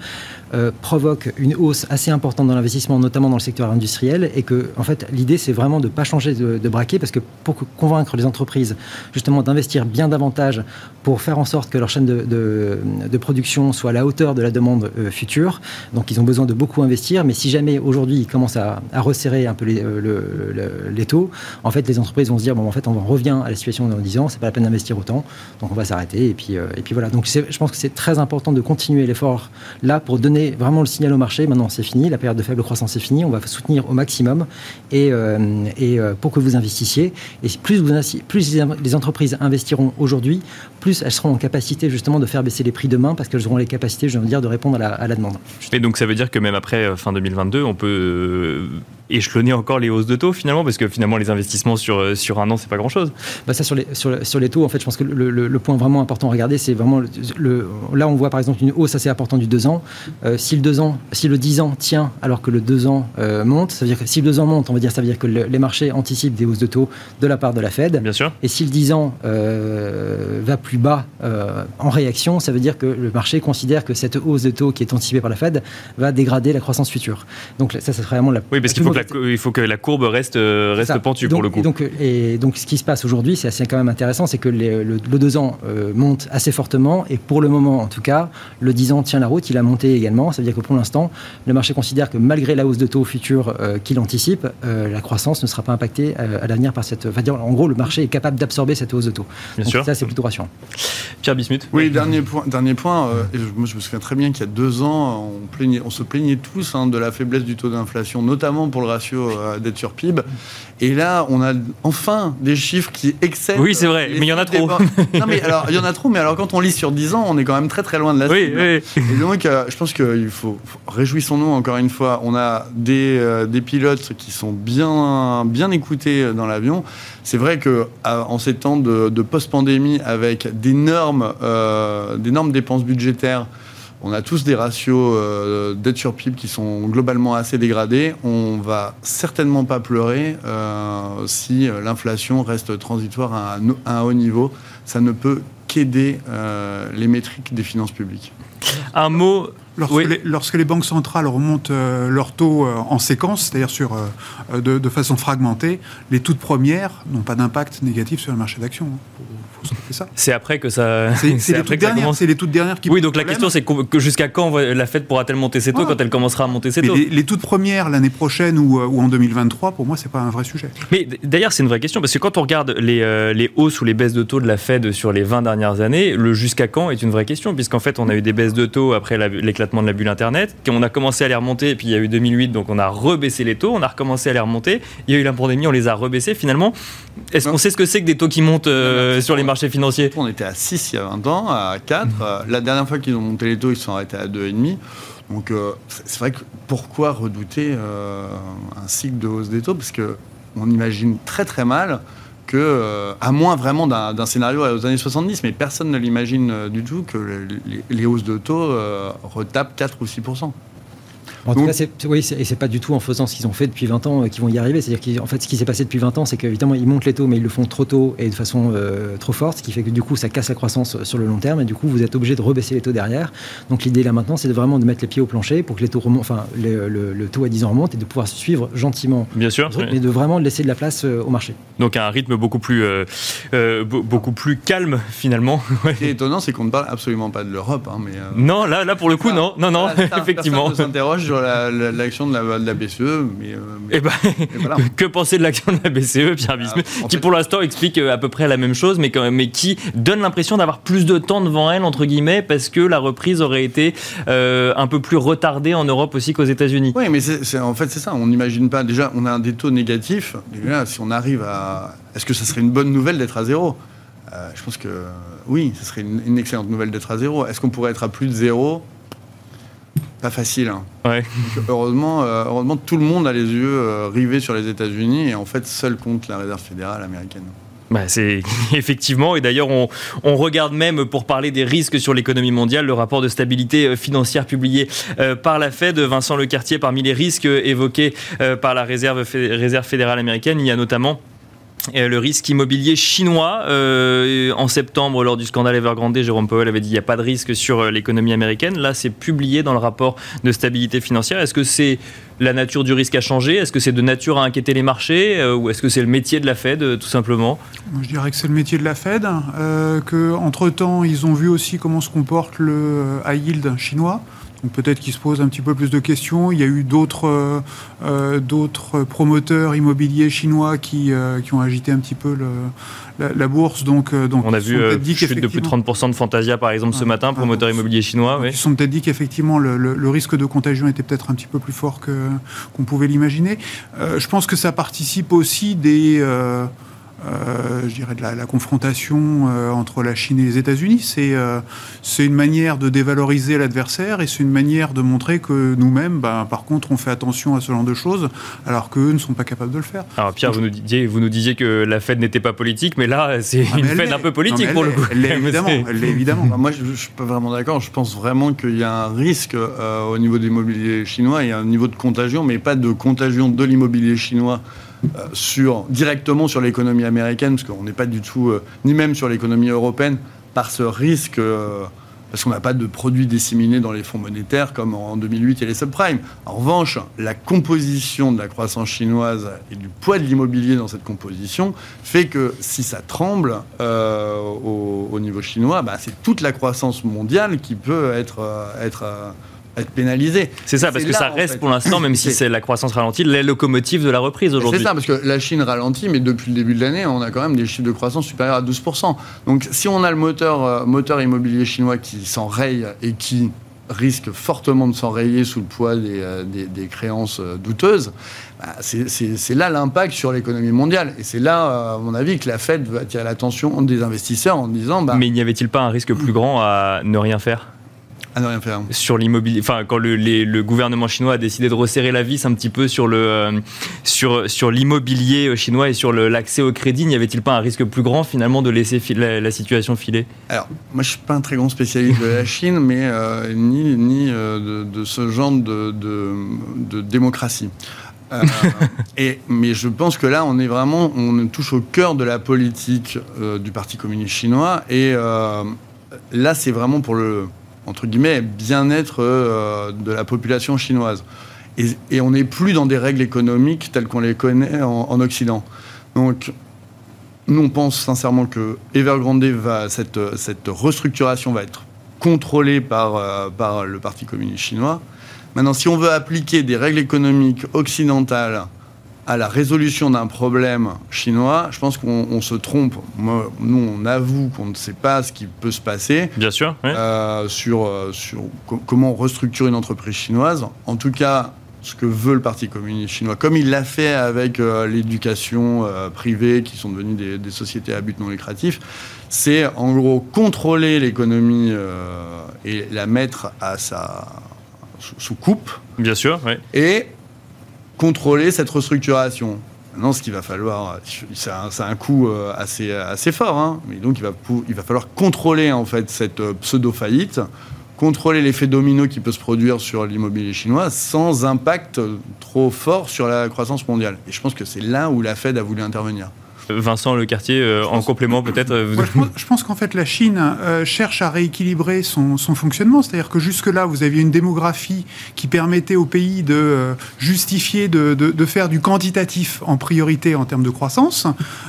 euh, provoque une hausse assez importante dans l'investissement, notamment dans le secteur industriel, et que en fait l'idée c'est vraiment de ne pas changer de, braquet, parce que pour convaincre les entreprises justement d'investir bien davantage pour faire en sorte que leur chaîne de, production soit à la hauteur de la demande euh, future. Donc ils ont besoin de beaucoup investir, mais si jamais aujourd'hui ils commencent à, resserrer un peu les, le- le- les taux, en fait les entreprises vont se dire bon en fait on revient à la situation dans 10 ans, c'est pas la peine d'investir autant, donc on va s'arrêter et puis euh, et puis voilà. Donc je pense que c'est très important de continuer l'effort là pour donner vraiment le signal au marché. Maintenant c'est fini, la période de faible croissance est finie, on va soutenir au maximum et, euh, euh, pour que vous investissiez. Et plus, vous, plus les- entreprises investiront aujourd'hui, plus elles seront en capacité justement de faire baisser les prix demain parce qu'elles auront les capacités, je veux dire, de répondre à la, à la demande. Et donc ça veut dire que même après fin 2022, on peut échelonner encore les hausses de taux finalement, parce que finalement les investissements sur, euh, sur un an, c'est pas grand-chose. Bah ça sur les, sur, sur les taux, en fait, je pense que le, le- le point vraiment important à regarder, c'est vraiment le, le- là on voit par exemple une hausse assez importante du 2 ans. Euh, si le 2 ans, si le 10 ans tient alors que le 2 ans euh, monte, ça veut dire que si le 2 ans monte, on va dire ça veut dire que le- les marchés anticipent des hausses de taux de la part de la Fed. Bien sûr. Et si le 10 ans euh, va plus bas en réaction, ça veut dire que le marché considère que cette hausse de taux qui est anticipée par la Fed va dégrader la croissance future. Donc ça, ça serait vraiment la Oui, parce qu'il faut, que la, il faut que la courbe reste, euh, reste pentue donc- pour le coup. Et donc, et donc, ce qui se passe aujourd'hui, c'est assez quand même intéressant, c'est que les- le, le 2 ans euh, monte assez fortement, et pour le moment, en tout cas, le 10 ans tient la route, il a monté également. Ça veut dire que pour l'instant, le marché considère que malgré la hausse de taux future euh, qu'il anticipe, euh, la croissance ne sera pas impactée euh, à l'avenir par cette. Enfin, en gros, le marché est capable d'absorber cette hausse de taux. Bien Donc sûr. ça, c'est plutôt rassurant. Pierre Bismuth. Oui, dernier point. Dernier point euh, et je- moi, je me souviens très bien qu'il y a deux ans, on, plaignait- on se plaignait tous hein, de la faiblesse du taux d'inflation, notamment pour le ratio euh, dette sur PIB. Et là, on a enfin des chiffres qui excèdent. Oui, c'est vrai, mais il y en a trop. non, mais alors, il y en a trop, mais alors quand on lit sur 10 ans, on est quand même très très loin de la Oui, cible. oui. Et donc, euh, je pense qu'il faut, faut- réjouissons-nous encore une fois. On a des, euh, des pilotes qui sont bien, bien écoutés dans l'avion. C'est vrai que à- en ces temps de, de post-pandémie, avec d'énormes, euh, d'énormes dépenses budgétaires, on a tous des ratios euh, dette sur PIB qui sont globalement assez dégradés. On va certainement pas pleurer euh, si euh, l'inflation reste transitoire à un, à un haut niveau. Ça ne peut qu'aider euh, les métriques des finances publiques. Un mot. Lorsque, Oui. les, lorsque les banques centrales remontent euh, leurs taux euh, en séquence, c'est-à-dire sur, euh, de, de façon fragmentée, les toutes premières n'ont pas d'impact négatif sur le marché d'actions. Il ça. C'est après que ça. C'est [LAUGHS] les, commence. c'est les toutes dernières qui Oui, donc la problème. question c'est que jusqu'à quand la Fed pourra-t-elle monter ses taux quand elle commencera à monter ses taux les, les toutes premières l'année prochaine ou, euh, ou en 2023, pour moi, c'est pas un vrai sujet. Mais d'ailleurs, c'est une vraie question parce que quand on regarde les, euh, les hausses ou les baisses de taux de la Fed sur les 20 dernières années, le jusqu'à quand est une vraie question puisqu'en fait, on a eu des baisses de taux après la- l'éclatement de la bulle Internet, qu'on a commencé à les remonter, et puis il y a eu 2008, donc on a rebaissé les taux, on a recommencé à les remonter. Il y a eu la pandémie, on les a rebaissés. Finalement, est-ce qu'on sait ce que c'est que des taux qui montent euh, sur les marchés financiers? On était à 6 il y a 20 ans, à 4. Euh, La dernière fois qu'ils ont monté les taux, ils sont arrêtés à 2,5. Donc euh, c'est vrai que pourquoi redouter euh, un cycle de hausse des taux? Parce que on imagine très très mal que, euh, à moins vraiment d'un scénario aux années 70, mais personne ne l'imagine du tout, que les, hausses de taux retapent 4 ou 6 En tout Donc- cas, c'est, oui, c'est- et c'est pas du tout en faisant ce qu'ils ont fait depuis 20 ans euh, qu'ils vont y arriver. C'est-à-dire qu'en fait, ce qui s'est passé depuis 20 ans, c'est qu'évidemment, ils montent les taux, mais ils le font trop tôt et de façon euh, trop forte, ce qui fait que du coup, ça casse la croissance euh, sur le long terme, et du coup, vous êtes obligé de rebaisser les taux derrière. Donc l'idée là maintenant, c'est de vraiment de mettre les pieds au plancher pour que les taux remontent, enfin, le, le- le taux à 10 ans remonte et de pouvoir suivre gentiment. Bien sûr. truc, Mais de vraiment laisser de la place euh, au marché. Donc un rythme beaucoup plus, euh, euh, be- beaucoup plus calme finalement. [LAUGHS] Ouais. Ce qui est étonnant, c'est qu'on ne parle absolument pas de l'Europe. hein, mais, euh, Non, là, là pour le coup, non, non, non, ça, [LAUGHS] effectivement. Ne s'interroge sur l'action de, la, BCE. Mais, eh ben, [LAUGHS] que penser de l'action de la BCE, Pierre Bismuth, ah, qui pour l'instant explique à peu près la même chose, mais, quand même, mais qui donne l'impression d'avoir plus de temps devant elle, entre guillemets, parce que la reprise aurait été un peu plus retardée en Europe aussi qu'aux États-Unis. Oui, mais en fait, c'est ça. On n'imagine pas. Déjà, on a des taux négatifs. Déjà, si on arrive à. Est-ce que ça serait une bonne nouvelle d'être à zéro? Euh, Je pense que oui, ce serait une, excellente nouvelle d'être à zéro. Est-ce qu'on pourrait être à plus de zéro? Pas facile. Hein. heureusement, euh, heureusement, tout le monde a les yeux euh, rivés sur les États-Unis et en fait, seul compte la réserve fédérale américaine. Bah c'est [LAUGHS] effectivement, et d'ailleurs on, on, regarde même pour parler des risques sur l'économie mondiale le rapport de stabilité euh, financière publié par la Fed, Vincent Lecartier, parmi les risques évoqués par la réserve, réserve fédérale américaine, il y a notamment le risque immobilier chinois. en septembre, lors du scandale Evergrande, Jérôme Powell avait dit qu'il n'y a pas de risque sur l'économie américaine. Là, c'est publié dans le rapport de stabilité financière. Est-ce que c'est la nature du risque a changé Est-ce que c'est de nature à inquiéter les marchés? Euh, ou est-ce que c'est le métier de la Fed euh, tout simplement? Je dirais que c'est le métier de la Fed, euh, qu'entre-temps ils ont vu aussi comment se comporte le high yield chinois. Donc peut-être qu'ils se posent un petit peu plus de questions. Il y a eu d'autres d'autres promoteurs immobiliers chinois qui, qui ont agité un petit peu le, la, bourse. Donc, euh, donc, on a vu une euh, chute de plus de 30% de Fantasia, par exemple, ce matin, promoteur immobilier chinois. Ils se sont peut-être dit qu'effectivement, le, risque de contagion était peut-être un petit peu plus fort qu'on pouvait l'imaginer. Euh, je pense que ça participe aussi des... Euh, je dirais, de la, confrontation euh, entre la Chine et les États-Unis. C'est euh, c'est une manière de dévaloriser l'adversaire et c'est une manière de montrer que nous-mêmes, ben, par contre, on fait attention à ce genre de choses, alors qu'eux ne sont pas capables de le faire. Alors Pierre, vous nous disiez, vous nous disiez que la Fed n'était pas politique, mais là, c'est ah, une Fed un peu politique pour le coup. Elle l'est évidemment. [LAUGHS] Elle évidemment. Bah, moi, je ne suis pas vraiment d'accord. Je pense vraiment qu'il y a un risque au niveau de l'immobilier chinois. Il y a un niveau de contagion, mais pas de contagion de l'immobilier chinois euh, sur, directement sur l'économie américaine, parce qu'on n'est pas du tout, euh, ni même sur l'économie européenne, par ce risque, euh, parce qu'on n'a pas de produits disséminés dans les fonds monétaires comme en 2008 et les subprimes. En revanche, la composition de la croissance chinoise et du poids de l'immobilier dans cette composition fait que si ça tremble au, niveau chinois, bah, c'est toute la croissance mondiale qui peut être être pénalisé. C'est ça, parce que ça reste pour l'instant, même si c'est la croissance ralentie, les locomotives de la reprise aujourd'hui. C'est ça, parce que la Chine ralentit, mais depuis le début de l'année, on a quand même des chiffres de croissance supérieurs à 12%. Donc si on a le moteur, euh, moteur immobilier chinois qui s'enraye et qui risque fortement de s'enrayer sous le poids des, euh, des, créances euh, douteuses, bah, c'est là l'impact sur l'économie mondiale. Et c'est là, à mon avis, que la Fed va attirer l'attention des investisseurs en disant... Bah, mais n'y avait-il pas un risque plus grand à ne rien faire? À ne rien faire. Sur l'immobilier, enfin, quand le, le, gouvernement chinois a décidé de resserrer la vis un petit peu sur le euh, sur sur l'immobilier chinois et sur l'accès au crédit, n'y avait-il pas un risque plus grand finalement de laisser la, situation filer? Alors, moi, je suis pas un très grand spécialiste de la Chine, [LAUGHS] mais euh, ni ni euh, de, ce genre de, de, démocratie. [LAUGHS] et, mais je pense que là, on est vraiment, on touche au cœur de la politique du Parti communiste chinois. Et là, c'est vraiment pour le, entre guillemets, bien-être euh, de la population chinoise. Et, on n'est plus dans des règles économiques telles qu'on les connaît en, Occident. Donc, nous, on pense sincèrement que Evergrande va, cette, cette restructuration va être contrôlée par, euh, par le Parti communiste chinois. Maintenant, si on veut appliquer des règles économiques occidentales à la résolution d'un problème chinois, je pense qu'on se trompe. nous, on avoue qu'on ne sait pas ce qui peut se passer. Bien sûr. Euh, sur, euh, comment restructurer une entreprise chinoise. En tout cas, ce que veut le Parti communiste chinois, comme il l'a fait avec euh, l'éducation privée, qui sont devenues des, sociétés à but non lucratif, c'est en gros contrôler l'économie et la mettre à sa sous, coupe. Bien sûr. Oui. Et contrôler cette restructuration. Maintenant, ce qu'il va falloir, c'est un, coût euh, assez, assez fort, hein. mais donc il va, il va falloir contrôler en fait cette euh, pseudo-faillite, contrôler l'effet domino qui peut se produire sur l'immobilier chinois sans impact trop fort sur la croissance mondiale. Et je pense que c'est là où la Fed a voulu intervenir. Vincent Le Quartier, en complément peut-être. je pense, qu'en fait la Chine cherche à rééquilibrer son, fonctionnement, c'est-à-dire que jusque-là vous aviez une démographie qui permettait au pays de justifier de, de, faire du quantitatif en priorité en termes de croissance.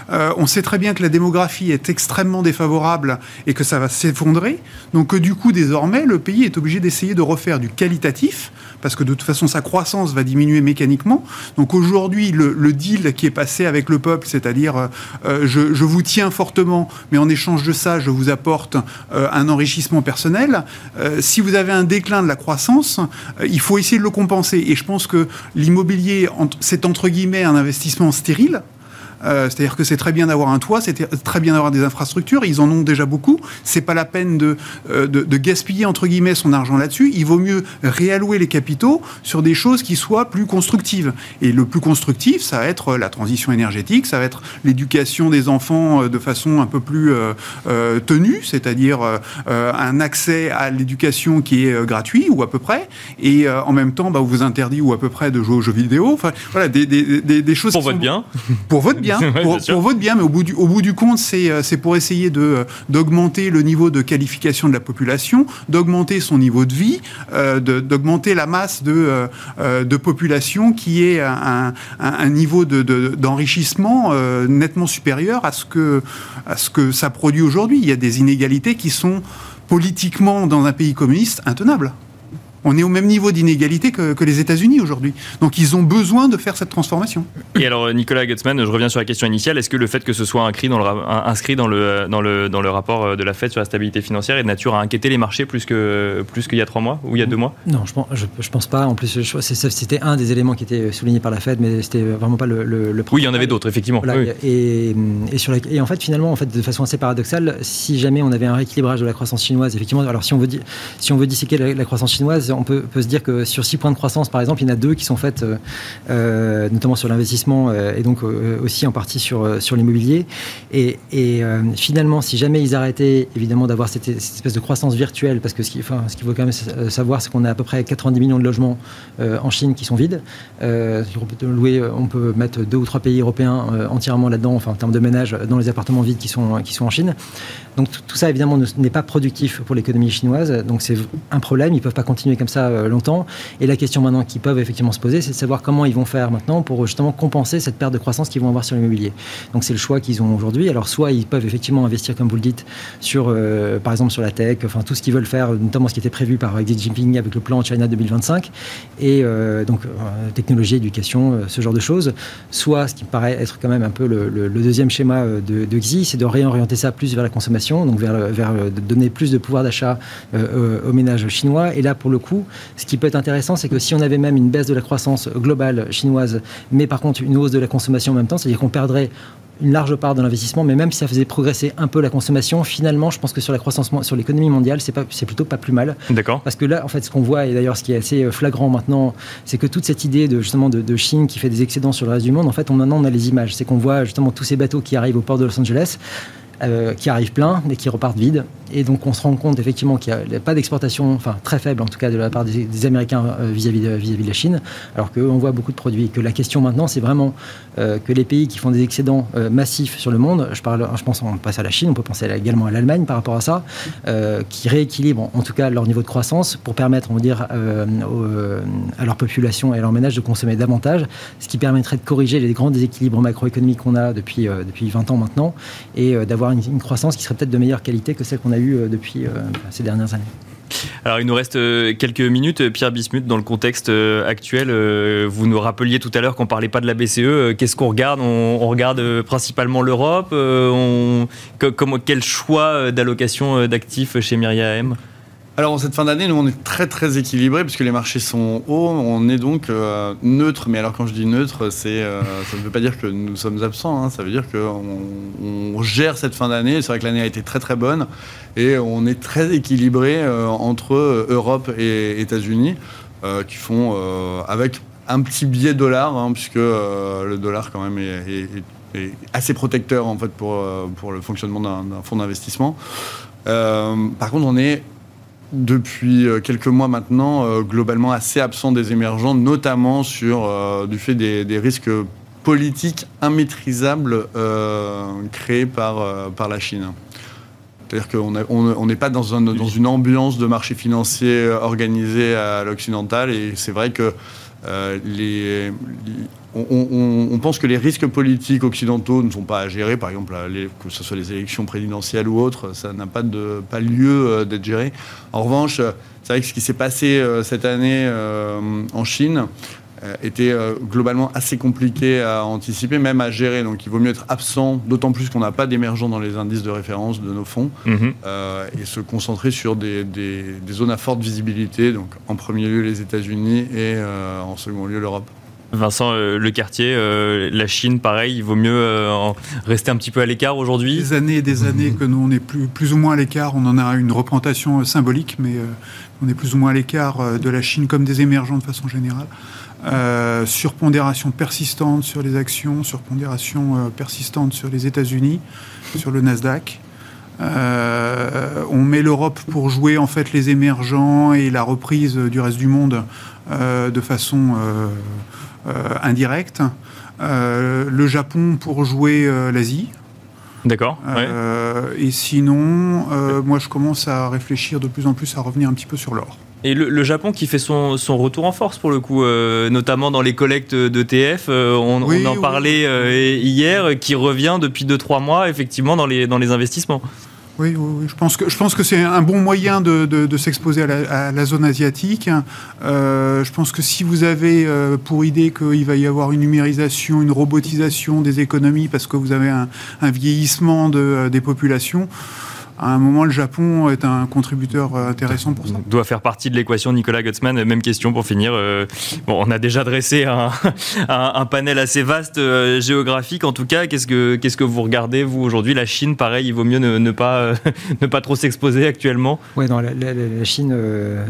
on sait très bien que la démographie est extrêmement défavorable et que ça va s'effondrer, donc que du coup désormais le pays est obligé d'essayer de refaire du qualitatif parce que de toute façon sa croissance va diminuer mécaniquement. Donc aujourd'hui, le, deal qui est passé avec le peuple, c'est-à-dire euh, euh, je, vous tiens fortement, mais en échange de ça, je vous apporte euh, un enrichissement personnel. si vous avez un déclin de la croissance, il faut essayer de le compenser. Et je pense que l'immobilier, c'est entre guillemets un investissement stérile. Euh, c'est-à-dire que c'est très bien d'avoir un toit, c'est très bien d'avoir des infrastructures. Ils en ont déjà beaucoup. C'est pas la peine de, euh, de, gaspiller entre guillemets son argent là-dessus. Il vaut mieux réallouer les capitaux sur des choses qui soient plus constructives. Et le plus constructif, ça va être la transition énergétique, ça va être l'éducation des enfants euh, de façon un peu plus tenue, c'est-à-dire un accès à l'éducation qui est gratuit ou à peu près, et en même temps, bah, on vous interdit ou à peu près de jouer aux jeux vidéo. Enfin, voilà, des, des, des, choses pour votre bien. Pour votre bien [LAUGHS] pour, votre bien, mais au bout du, au bout du compte, c'est euh, pour essayer de d'augmenter le niveau de qualification de la population, d'augmenter son niveau de vie, euh, d'augmenter la masse de, euh, de population qui est un, un, niveau d'enrichissement de, nettement supérieur à ce, que, à ce que ça produit aujourd'hui. Il y a des inégalités qui sont politiquement, dans un pays communiste, intenables. On est au même niveau d'inégalité que, les États-Unis aujourd'hui. Donc ils ont besoin de faire cette transformation. Et alors Nicolas Gutzmann, je reviens sur la question initiale. Est-ce que le fait que ce soit inscrit dans le, inscrit dans le, dans le, dans le rapport de la Fed sur la stabilité financière est de nature à inquiéter les marchés plus qu'il plus qu'il y a trois mois ou il y a deux mois? Non, je pense, je, pense pas. En plus, c'était un des éléments qui était souligné par la Fed, mais c'était vraiment pas le, le, Oui, il y en avait d'autres, effectivement. Et, et, sur et en fait, finalement, en fait, de façon assez paradoxale, si jamais on avait un rééquilibrage de la croissance chinoise, effectivement, alors si on veut, si on veut disséquer la, la croissance chinoise, on peut, se dire que sur six points de croissance, par exemple, il y en a deux qui sont faites, euh, euh, notamment sur l'investissement euh, et donc aussi en partie sur, sur l'immobilier. Et, finalement, si jamais ils arrêtaient, évidemment, d'avoir cette, espèce de croissance virtuelle, parce que ce qu'il faut quand même savoir, c'est qu'on a à peu près 90 millions de logements en Chine qui sont vides. on, peut louer, on peut mettre deux ou trois pays européens entièrement là-dedans, enfin en termes de ménage, dans les appartements vides qui sont, qui sont en Chine. Donc tout ça, évidemment, n'est pas productif pour l'économie chinoise. Donc c'est un problème. Ils ne peuvent pas continuer comme ça longtemps. Et la question maintenant qu'ils peuvent effectivement se poser, c'est de savoir comment ils vont faire maintenant pour justement compenser cette perte de croissance qu'ils vont avoir sur l'immobilier. Donc c'est le choix qu'ils ont aujourd'hui. Alors soit ils peuvent effectivement investir, comme vous le dites, sur, euh, par exemple sur la tech, enfin tout ce qu'ils veulent faire, notamment ce qui était prévu par Xi Jinping avec le plan China 2025, et euh, donc euh, technologie, éducation, ce genre de choses. Soit ce qui me paraît être quand même un peu le, deuxième schéma de, Xi, c'est de réorienter ça plus vers la consommation, donc vers, vers donner plus de pouvoir d'achat aux ménages chinois. Et là, pour le coup, ce qui peut être intéressant, c'est que si on avait même une baisse de la croissance globale chinoise, mais par contre une hausse de la consommation en même temps, c'est-à-dire qu'on perdrait une large part de l'investissement, mais même si ça faisait progresser un peu la consommation, finalement, je pense que sur la croissance, sur l'économie mondiale, c'est, pas, c'est plutôt pas plus mal. D'accord. Parce que là, en fait, ce qu'on voit, et d'ailleurs ce qui est assez euh, flagrant maintenant, c'est que toute cette idée de justement de, Chine qui fait des excédents sur le reste du monde, en fait, on, maintenant on a les images. C'est qu'on voit justement tous ces bateaux qui arrivent au port de Los Angeles. Euh, qui arrivent pleins mais qui repartent vides. Et donc on se rend compte effectivement qu'il n'y a, pas d'exportation, enfin très faible en tout cas de la part des, Américains euh, vis-à-vis de, la Chine, alors qu'on voit beaucoup de produits. Que la question maintenant, c'est vraiment euh, que les pays qui font des excédents massifs sur le monde, je, pense on passe à la Chine, on peut penser également à l'Allemagne par rapport à ça, qui rééquilibrent en tout cas leur niveau de croissance pour permettre, on va dire, à leur population et à leur ménage de consommer davantage, ce qui permettrait de corriger les grands déséquilibres macroéconomiques qu'on a depuis, depuis 20 ans maintenant et d'avoir une, croissance qui serait peut-être de meilleure qualité que celle qu'on a euh, depuis euh, ces dernières années. Alors, il nous reste euh, quelques minutes. Pierre Bismuth, dans le contexte actuel, vous nous rappeliez tout à l'heure qu'on ne parlait pas de la BCE. Qu'est-ce qu'on regarde? On, regarde principalement l'Europe. quel choix d'allocation d'actifs chez Myriam? Alors cette fin d'année, nous on est très très équilibré puisque les marchés sont hauts. On est donc euh, neutre, mais alors quand je dis neutre, euh, ça ne veut pas dire que nous sommes absents. Hein. ça veut dire qu'on on gère cette fin d'année. C'est vrai que l'année a été très très bonne et on est très équilibré euh, entre Europe et États-Unis qui font avec un petit billet dollar hein, puisque le dollar quand même est, assez protecteur en fait pour, pour le fonctionnement d'un fonds d'investissement. par contre, on est depuis euh, quelques mois maintenant, euh, globalement assez absent des émergents, notamment euh, du fait des, risques politique immaîtrisable créée par, par la Chine. C'est-à-dire qu'on n'est pas dans, une ambiance de marché financier organisé à l'occidental et c'est vrai que les, on, pense que les risques politiques occidentaux ne sont pas à gérer, par exemple, que ce soit les élections présidentielles ou autres, ça n'a pas, pas lieu euh, d'être géré. En revanche, euh, c'est vrai que ce qui s'est passé euh, cette année en Chine était globalement assez compliqué à anticiper, même à gérer. Donc il vaut mieux être absent, d'autant plus qu'on n'a pas d'émergents dans les indices de référence de nos fonds, mhm. et se concentrer sur des, zones à forte visibilité, donc en premier lieu les États-Unis et en second lieu l'Europe. Vincent euh, Le Quartier, euh, la Chine, pareil, il vaut mieux euh, rester un petit peu à l'écart aujourd'hui? Des années et des années que nous, on est plus, plus ou moins à l'écart. On en a une représentation symbolique, mais on est plus ou moins à l'écart de la Chine comme des émergents de façon générale. Surpondération persistante sur les actions, surpondération persistante sur les États-Unis, sur le Nasdaq. on met l'Europe pour jouer en fait les émergents et la reprise du reste du monde de façon euh, indirect. Euh, le Japon pour jouer euh, l'Asie. D'accord. Et sinon, moi, je commence à réfléchir de plus en plus à revenir un petit peu sur l'or. Et le, Japon qui fait son, son, retour en force pour le coup, notamment dans les collectes d'ETF, on, on, en parlait hier, qui revient depuis 2-3 mois effectivement dans les, dans les investissements. Oui, oui, je pense que je pense que c'est un bon moyen de, s'exposer à, la, zone asiatique. Euh, je pense que si vous avez euh, pour idée qu'il va y avoir une numérisation, une robotisation des économies parce que vous avez un, vieillissement de, des populations, à un moment, le Japon est un contributeur euh, intéressant pour ça. Doit faire partie de l'équation Nicolas Gutzmann. Même question pour finir. Euh, bon, on a déjà dressé [LAUGHS] un, un, panel assez vaste euh, géographique. En tout cas, qu'est-ce que, qu'est-ce que vous regardez, vous, aujourd'hui? La Chine, pareil, il vaut mieux ne, pas, [LAUGHS] ne pas trop s'exposer actuellement? Oui, non, la, la, Chine,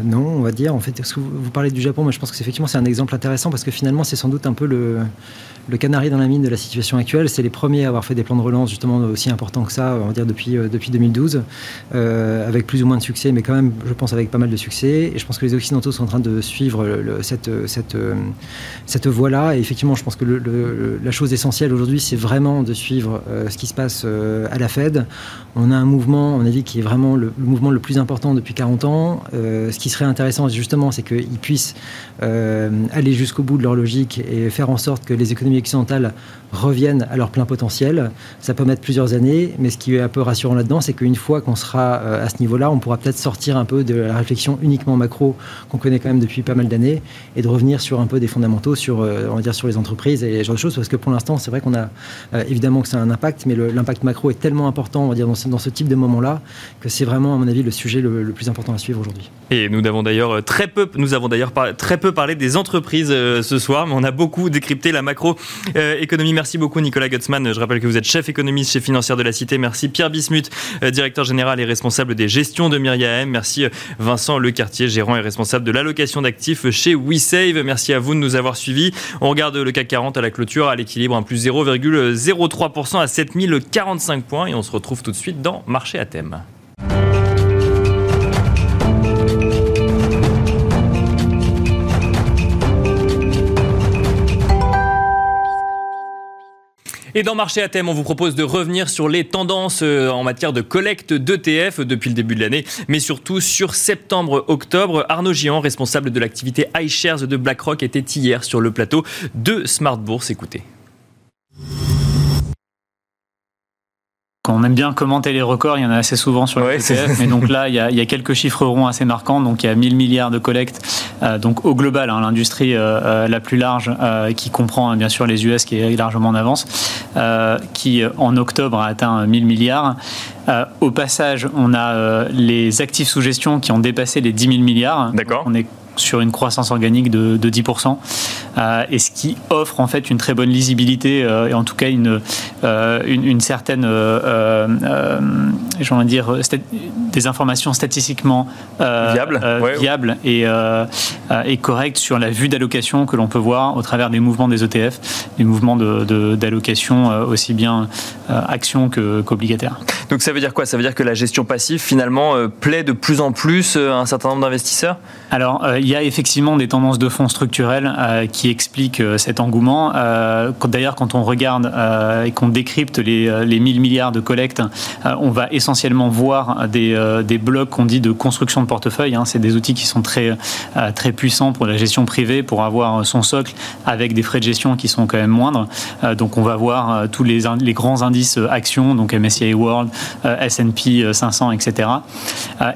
non, on va dire. En fait, vous, vous parlez du Japon, mais je pense que c'est, effectivement, c'est un exemple intéressant parce que finalement, c'est sans doute un peu le le canari dans la mine de la situation actuelle. C'est les premiers à avoir fait des plans de relance justement aussi importants que ça, on va dire depuis, euh, depuis 2012, euh, avec plus ou moins de succès, mais quand même, je pense, avec pas mal de succès. Et je pense que les Occidentaux sont en train de suivre cette, cette, euh, cette voie-là. Et effectivement, je pense que la chose essentielle aujourd'hui, c'est vraiment de suivre ce qui se passe à la Fed. On a un mouvement, on a dit, qui est vraiment le, mouvement le plus important depuis 40 ans. ce qui serait intéressant, justement, c'est qu'ils puissent aller jusqu'au bout de leur logique et faire en sorte que les économies occidentales reviennent à leur plein potentiel. Ça peut mettre plusieurs années, mais ce qui est un peu rassurant là-dedans, c'est qu'une fois qu'on sera euh, à ce niveau-là, on pourra peut-être sortir un peu de la réflexion uniquement macro qu'on connaît quand même depuis pas mal d'années et de revenir sur un peu des fondamentaux, sur, euh, on va dire, sur les entreprises et ce genre de choses, parce que pour l'instant, c'est vrai qu'on a euh, évidemment que ça a un impact, mais l'impact macro est tellement important, on va dire, dans ce, type de moment-là, que c'est vraiment, à mon avis, le sujet le, plus important à suivre aujourd'hui. Et nous avons d'ailleurs très peu, nous avons d'ailleurs très peu parlé des entreprises ce soir, mais on a beaucoup décrypté la macro économie. Merci beaucoup Nicolas Gutzmann. Je rappelle que vous êtes chef économiste chez Financière de la Cité. Merci Pierre Bismuth, euh, directeur général et responsable des gestions de Myriam. Merci euh, Vincent Lecartier, gérant et responsable de l'allocation d'actifs chez WeSave. Merci à vous de nous avoir suivis. On regarde le CAC 40 à la clôture à l'équilibre, un plus 0,03% à 7045 points et on se retrouve tout de suite dans Marché à thème. Et dans Marché à thème, on vous propose de revenir sur les tendances euh, en matière de collecte d'ETF depuis le début de l'année, mais surtout sur septembre-octobre. Arnaud Gian, responsable de l'activité iShares de BlackRock, était hier sur le plateau de Smart Bourse. Écoutez. On aime bien commenter les records, il y en a assez souvent sur le ETF, mais donc là, il y, a, quelques chiffres ronds assez marquants. Donc il y a 1000 milliards de collectes, euh, donc au global, hein, l'industrie euh, euh, la plus large, qui comprend hein, bien sûr les US, qui est largement en avance, qui en octobre a atteint 1000 milliards. au passage, on a les actifs sous gestion qui ont dépassé les 10 000 milliards. D'accord. On est sur une croissance organique de, 10%, euh, et ce qui offre en fait une très bonne lisibilité euh, et en tout cas une, euh, une, certaine, j'ai envie de dire, des informations statistiquement viables viable et, et correctes sur la vue d'allocation que l'on peut voir au travers des mouvements des ETF, des mouvements d'allocation de, aussi bien actions qu'obligataires. Donc ça veut dire quoi? Ça veut dire que la gestion passive finalement plaît de plus en plus à un certain nombre d'investisseurs? Alors il y a effectivement des tendances de fonds structurels euh, qui explique cet engouement. D'ailleurs, quand on regarde et qu'on décrypte les, les 1000 milliards de collectes, on va essentiellement voir des, blocs qu'on dit de construction de portefeuille. Hein. C'est des outils qui sont très, très puissants pour la gestion privée, pour avoir son socle avec des frais de gestion qui sont quand même moindres. donc on va voir tous les, les grands indices actions, donc MSCI World, S&P 500, etc.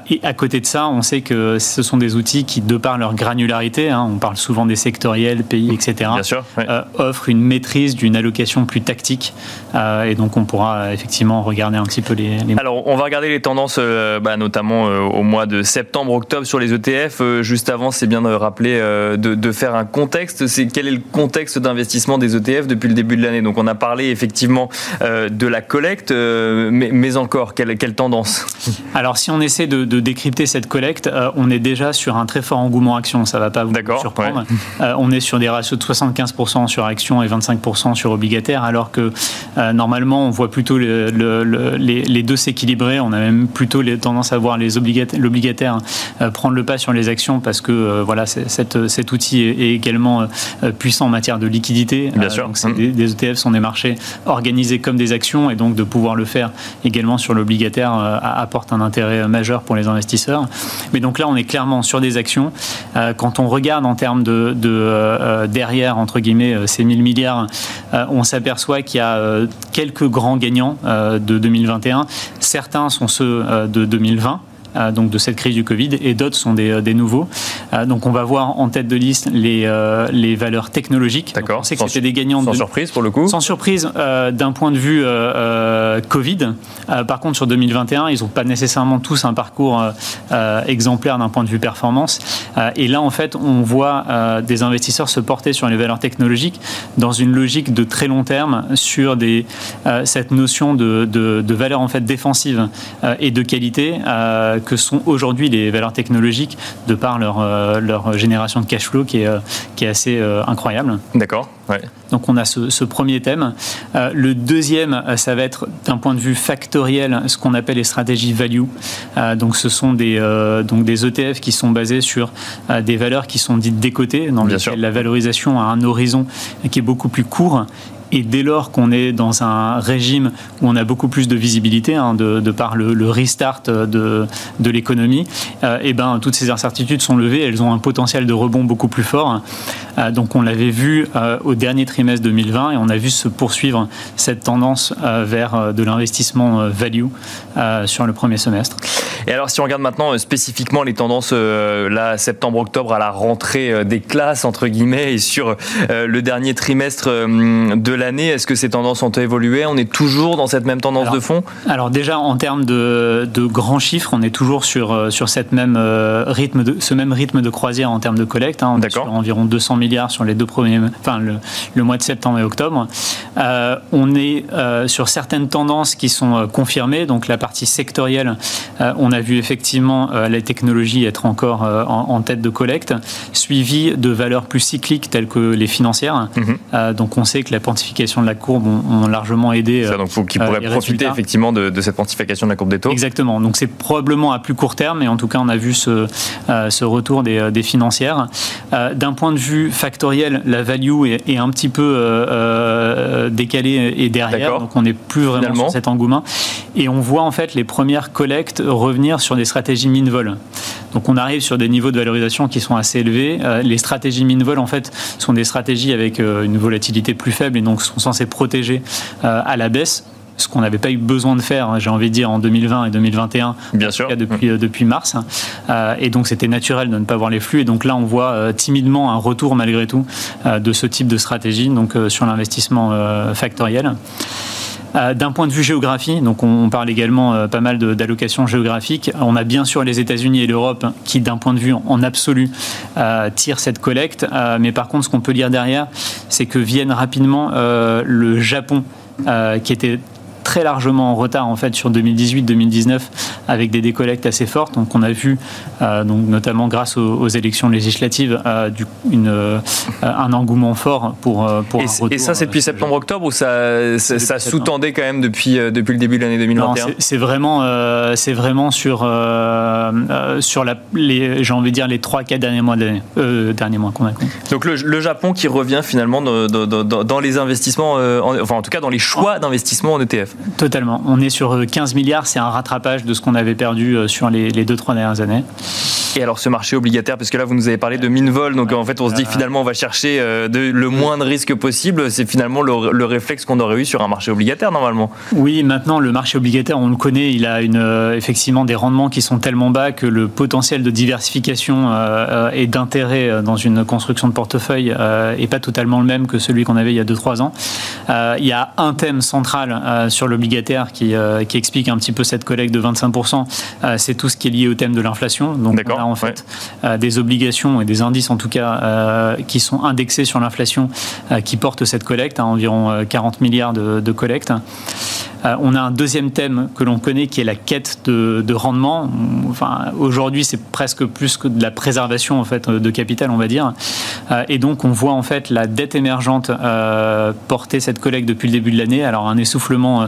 et à côté de ça, on sait que ce sont des outils qui, de par leur granularité, hein, on parle souvent des sectoriels, pays, etc., euh, offrent une maîtrise d'une allocation plus tactique. Euh, et donc, on pourra effectivement regarder un petit peu les. Alors, on va regarder les tendances, euh, bah, notamment au mois de septembre-octobre sur les ETF. juste avant, c'est bien de rappeler, de, faire un contexte. C'est quel est le contexte d'investissement des ETF depuis le début de l'année? Donc, on a parlé effectivement de la collecte, mais, encore, quelle, quelle tendance? Alors, si on essaie de, de décrypter cette collecte, euh, on est déjà sur un très fort engouement action. Ça ne va pas vous surprendre. [LAUGHS] Euh, on est sur des ratios de 75% sur action et 25% sur obligataire, alors que euh, normalement, on voit plutôt les, deux s'équilibrer. On a même plutôt les, tendance à voir l'obligataire prendre le pas sur les actions parce que voilà, cet outil est, également puissant en matière de liquidité. Bien sûr. Donc des, des, ETF sont des marchés organisés comme des actions et donc de pouvoir le faire également sur l'obligataire apporte un intérêt majeur pour les investisseurs. Mais donc là, on est clairement sur des actions. Euh, quand on regarde en termes de, euh, derrière, entre guillemets, euh, ces 1000 milliards, on s'aperçoit qu'il y a quelques grands gagnants de 2021. Certains sont ceux de 2020. Euh, donc de cette crise du Covid, et d'autres sont des, euh, des nouveaux. Euh, donc on va voir en tête de liste les, les valeurs technologiques. D'accord. Sait que c'était des gagnants. Sans surprise pour le coup. Sans surprise d'un point de vue Covid. par contre sur 2021, ils n'ont pas nécessairement tous un parcours exemplaire d'un point de vue performance. et là en fait, on voit des investisseurs se porter sur les valeurs technologiques dans une logique de très long terme sur des, cette notion de, de, de valeur en fait défensive et de qualité que sont aujourd'hui les valeurs technologiques de par leur, euh, leur génération de cash flow qui est, euh, qui est assez euh, incroyable. D'accord. Ouais. Donc on a ce, premier thème. le deuxième, ça va être d'un point de vue factoriel, ce qu'on appelle les stratégies value. donc ce sont des, donc des ETF qui sont basés sur des valeurs qui sont dites décotées, dans lesquelles la valorisation a un horizon qui est beaucoup plus court et dès lors qu'on est dans un régime où on a beaucoup plus de visibilité, hein, de, par le, restart de, de l'économie, euh, et ben, toutes ces incertitudes sont levées, elles ont un potentiel de rebond beaucoup plus fort. Euh, donc on l'avait vu euh, au dernier trimestre 2020 et on a vu se poursuivre cette tendance vers de l'investissement value sur le premier semestre. Et alors si on regarde maintenant spécifiquement les tendances là septembre-octobre à la rentrée des classes entre guillemets et sur le dernier trimestre de l'année, est-ce que ces tendances ont évolué? On est toujours dans cette même tendance de fond? Alors déjà en termes de, grands chiffres, on est toujours sur, euh, sur cette même, euh, rythme de, ce même rythme de croisière en termes de collecte. Hein. on est sur environ 200 milliards sur les deux premiers, enfin le, mois de septembre et octobre. Euh, on est sur certaines tendances qui sont confirmées. Donc la partie sectorielle, on a vu effectivement la technologie être encore en, tête de collecte, suivie de valeurs plus cycliques telles que les financières. Mhm. donc on sait que la de la courbe ont, largement aidé. Ça, donc, qui pourrait euh, profiter effectivement de, cette quantification de la courbe des taux. Exactement. Donc, c'est probablement à plus court terme, mais en tout cas, on a vu ce, euh, ce retour des, euh, des financières. D'un point de vue factoriel, la value est, un petit peu décalée et derrière. Donc, on n'est plus vraiment sur cet engouement. Et on voit en fait les premières collectes revenir sur des stratégies min-vol. Donc, on arrive sur des niveaux de valorisation qui sont assez élevés. les stratégies min-vol, en fait, sont des stratégies avec une volatilité plus faible et donc sont censés protéger euh, à la baisse ce qu'on n'avait pas eu besoin de faire, hein, j'ai envie de dire, en 2020 et 2021, Bien sûr. depuis, euh, depuis mars. Euh, et donc, c'était naturel de ne pas voir les flux. Et donc là, on voit timidement un retour, malgré tout, de ce type de stratégie donc, sur l'investissement factoriel. Euh, d'un point de vue géographie, donc on parle également euh, pas mal d'allocations géographiques. On a bien sûr les États-Unis et l'Europe qui, d'un point de vue en absolu, euh, tirent cette collecte. mais par contre, ce qu'on peut lire derrière, c'est que viennent rapidement le Japon, qui était très largement en retard en fait sur 2018-2019 avec des décollectes assez fortes. Donc on a vu, donc notamment grâce aux, élections législatives, du, une, un engouement fort pour, pour et, et ça, c'est depuis septembre-octobre ou ça, ça, sous-tendait quand même depuis, depuis le début de l'année 2021 C'est vraiment, c'est vraiment sur, sur la, les, j'ai envie de dire, les 3-4 derniers mois de derniers mois qu'on a. Donc le, le, Japon qui revient finalement dans, dans, dans les investissements, enfin en tout cas dans les choix d'investissement en ETF. Totalement. On est sur 15 milliards, c'est un rattrapage de ce qu'on avait perdu sur les, les 2-3 dernières années. Et alors ce marché obligataire, parce que là vous nous avez parlé de Minvol, donc en fait on se dit que finalement on va chercher de, le moins de risques possible, c'est finalement le, réflexe qu'on aurait eu sur un marché obligataire normalement. Oui, maintenant le marché obligataire, on le connaît, il a une, effectivement des rendements qui sont tellement bas que le potentiel de diversification et d'intérêt dans une construction de portefeuille n'est pas totalement le même que celui qu'on avait il y a 2-3 ans. il y a un thème central sur l'obligataire qui, qui, explique un petit peu cette collecte de 25%, c'est tout ce qui est lié au thème de l'inflation. Donc on a en fait des obligations et des indices en tout cas qui sont indexés sur l'inflation qui portent cette collecte, à environ 40 milliards de, de collecte. Euh, on a un deuxième thème que l'on connaît qui est la quête de, rendement. Aujourd'hui, c'est presque plus que de la préservation en fait de capital, on va dire. Euh, et donc, on voit en fait la dette émergente euh, porter cette collecte depuis le début de l'année. Alors, un essoufflement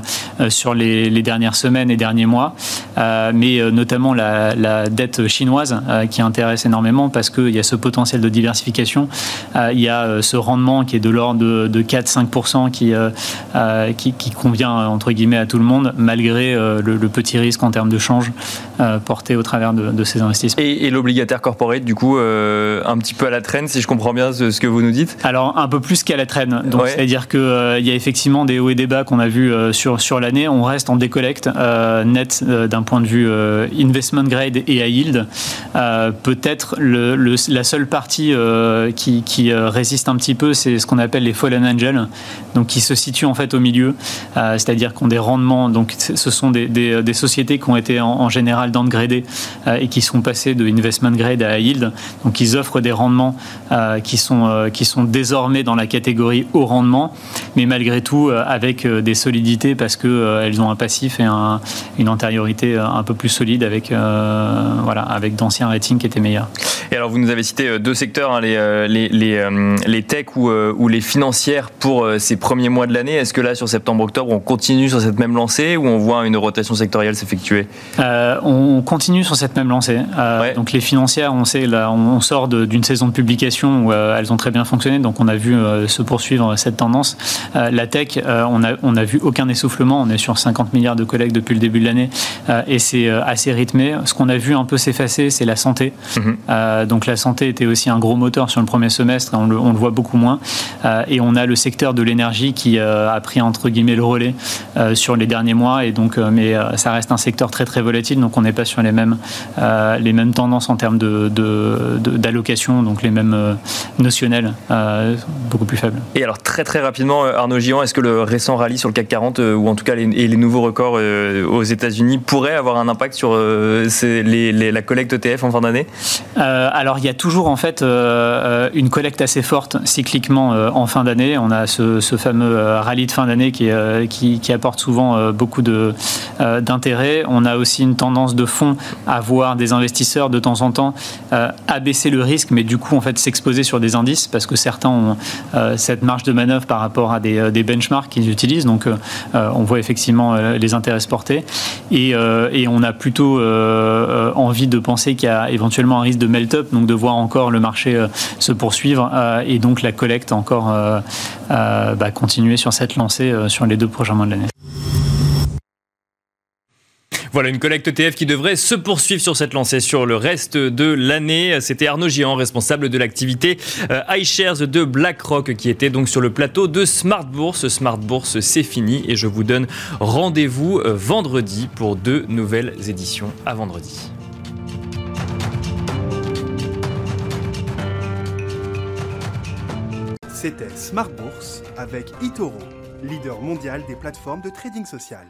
sur les, dernières semaines et derniers mois, mais notamment la, dette chinoise qui intéresse énormément parce qu'il y a ce potentiel de diversification. il y a ce rendement qui est de l'ordre de, 4-5% qui, qui, qui convient entre guillemets à tout le monde, malgré euh, le, petit risque en termes de change euh, porté au travers de, ces investissements. Et, l'obligataire corporate, du coup, euh, un petit peu à la traîne, si je comprends bien ce, que vous nous dites? Alors, un peu plus qu'à la traîne. Donc, c'est-à-dire qu'il il y a effectivement des hauts et des bas qu'on a vus sur, sur l'année. On reste en décollecte net d'un point de vue investment grade et high yield. Peut-être le, la seule partie qui, qui résiste un petit peu, c'est ce qu'on appelle les fallen angels, donc qui se situe en fait au milieu. C'est-à-dire qu'on des rendements. Donc, ce sont des, sociétés qui ont été en, général downgradées euh, et qui sont passées de investment grade à yield. Donc, ils offrent des rendements euh, qui, sont, euh, qui sont désormais dans la catégorie haut rendement, mais malgré tout avec des solidités parce qu'elles ont un passif et un, une antériorité un peu plus solide avec, voilà, avec d'anciens ratings qui étaient meilleurs. Et alors, vous nous avez cité deux secteurs, hein, les, les, les, les tech ou, ou, les financières pour ces premiers mois de l'année. Est-ce que là, sur septembre-octobre, on continue sur cette même lancée ou on voit une rotation sectorielle s'effectuer euh, On continue sur cette même lancée. Euh, donc les financières, on sait, là, on sort d'une saison de publication où euh, elles ont très bien fonctionné, donc on a vu se poursuivre cette tendance. la tech, on a, on a vu aucun essoufflement, on est sur 50 milliards de collègues depuis le début de l'année et c'est assez rythmé. Ce qu'on a vu un peu s'effacer, c'est la santé. Mhm. donc la santé était aussi un gros moteur sur le premier semestre, on le, on le voit beaucoup moins. et on a le secteur de l'énergie qui a pris entre guillemets le relais sur les derniers mois. Et donc, euh, mais euh, ça reste un secteur très très volatile, donc on n'est pas sur les mêmes, euh, les mêmes tendances en termes d'allocation, de, donc les mêmes notionnels, beaucoup plus faibles. Et alors très très rapidement, Arnaud Gillon, est-ce que le récent rallye sur le CAC 40, ou en tout cas les, nouveaux records aux États-Unis pourraient avoir un impact sur les, la collecte ETF en fin d'année? Alors il y a toujours en fait une collecte assez forte cycliquement en fin d'année. On a ce, fameux rallye de fin d'année qui, qui, qui, apporte souvent euh, beaucoup euh, d'intérêt. On a aussi une tendance de fond à voir des investisseurs de temps en temps euh, abaisser le risque, mais du coup en fait s'exposer sur des indices parce que certains ont cette marge de manœuvre par rapport à des, benchmarks qu'ils utilisent. Donc on voit effectivement les intérêts se porter et, et on a plutôt envie de penser qu'il y a éventuellement un risque de melt-up, donc de voir encore le marché se poursuivre et donc la collecte encore bah, continuer sur cette lancée sur les deux prochains mois de l'année. Voilà une collecte ETF qui devrait se poursuivre sur cette lancée sur le reste de l'année. C'était Arnaud Gian, responsable de l'activité euh, iShares de BlackRock, qui était donc sur le plateau de Smart Bourse. Smart Bourse, c'est fini et je vous donne rendez-vous euh, vendredi pour deux nouvelles éditions. À vendredi. C'était Smart Bourse avec Itoro, leader mondial des plateformes de trading social.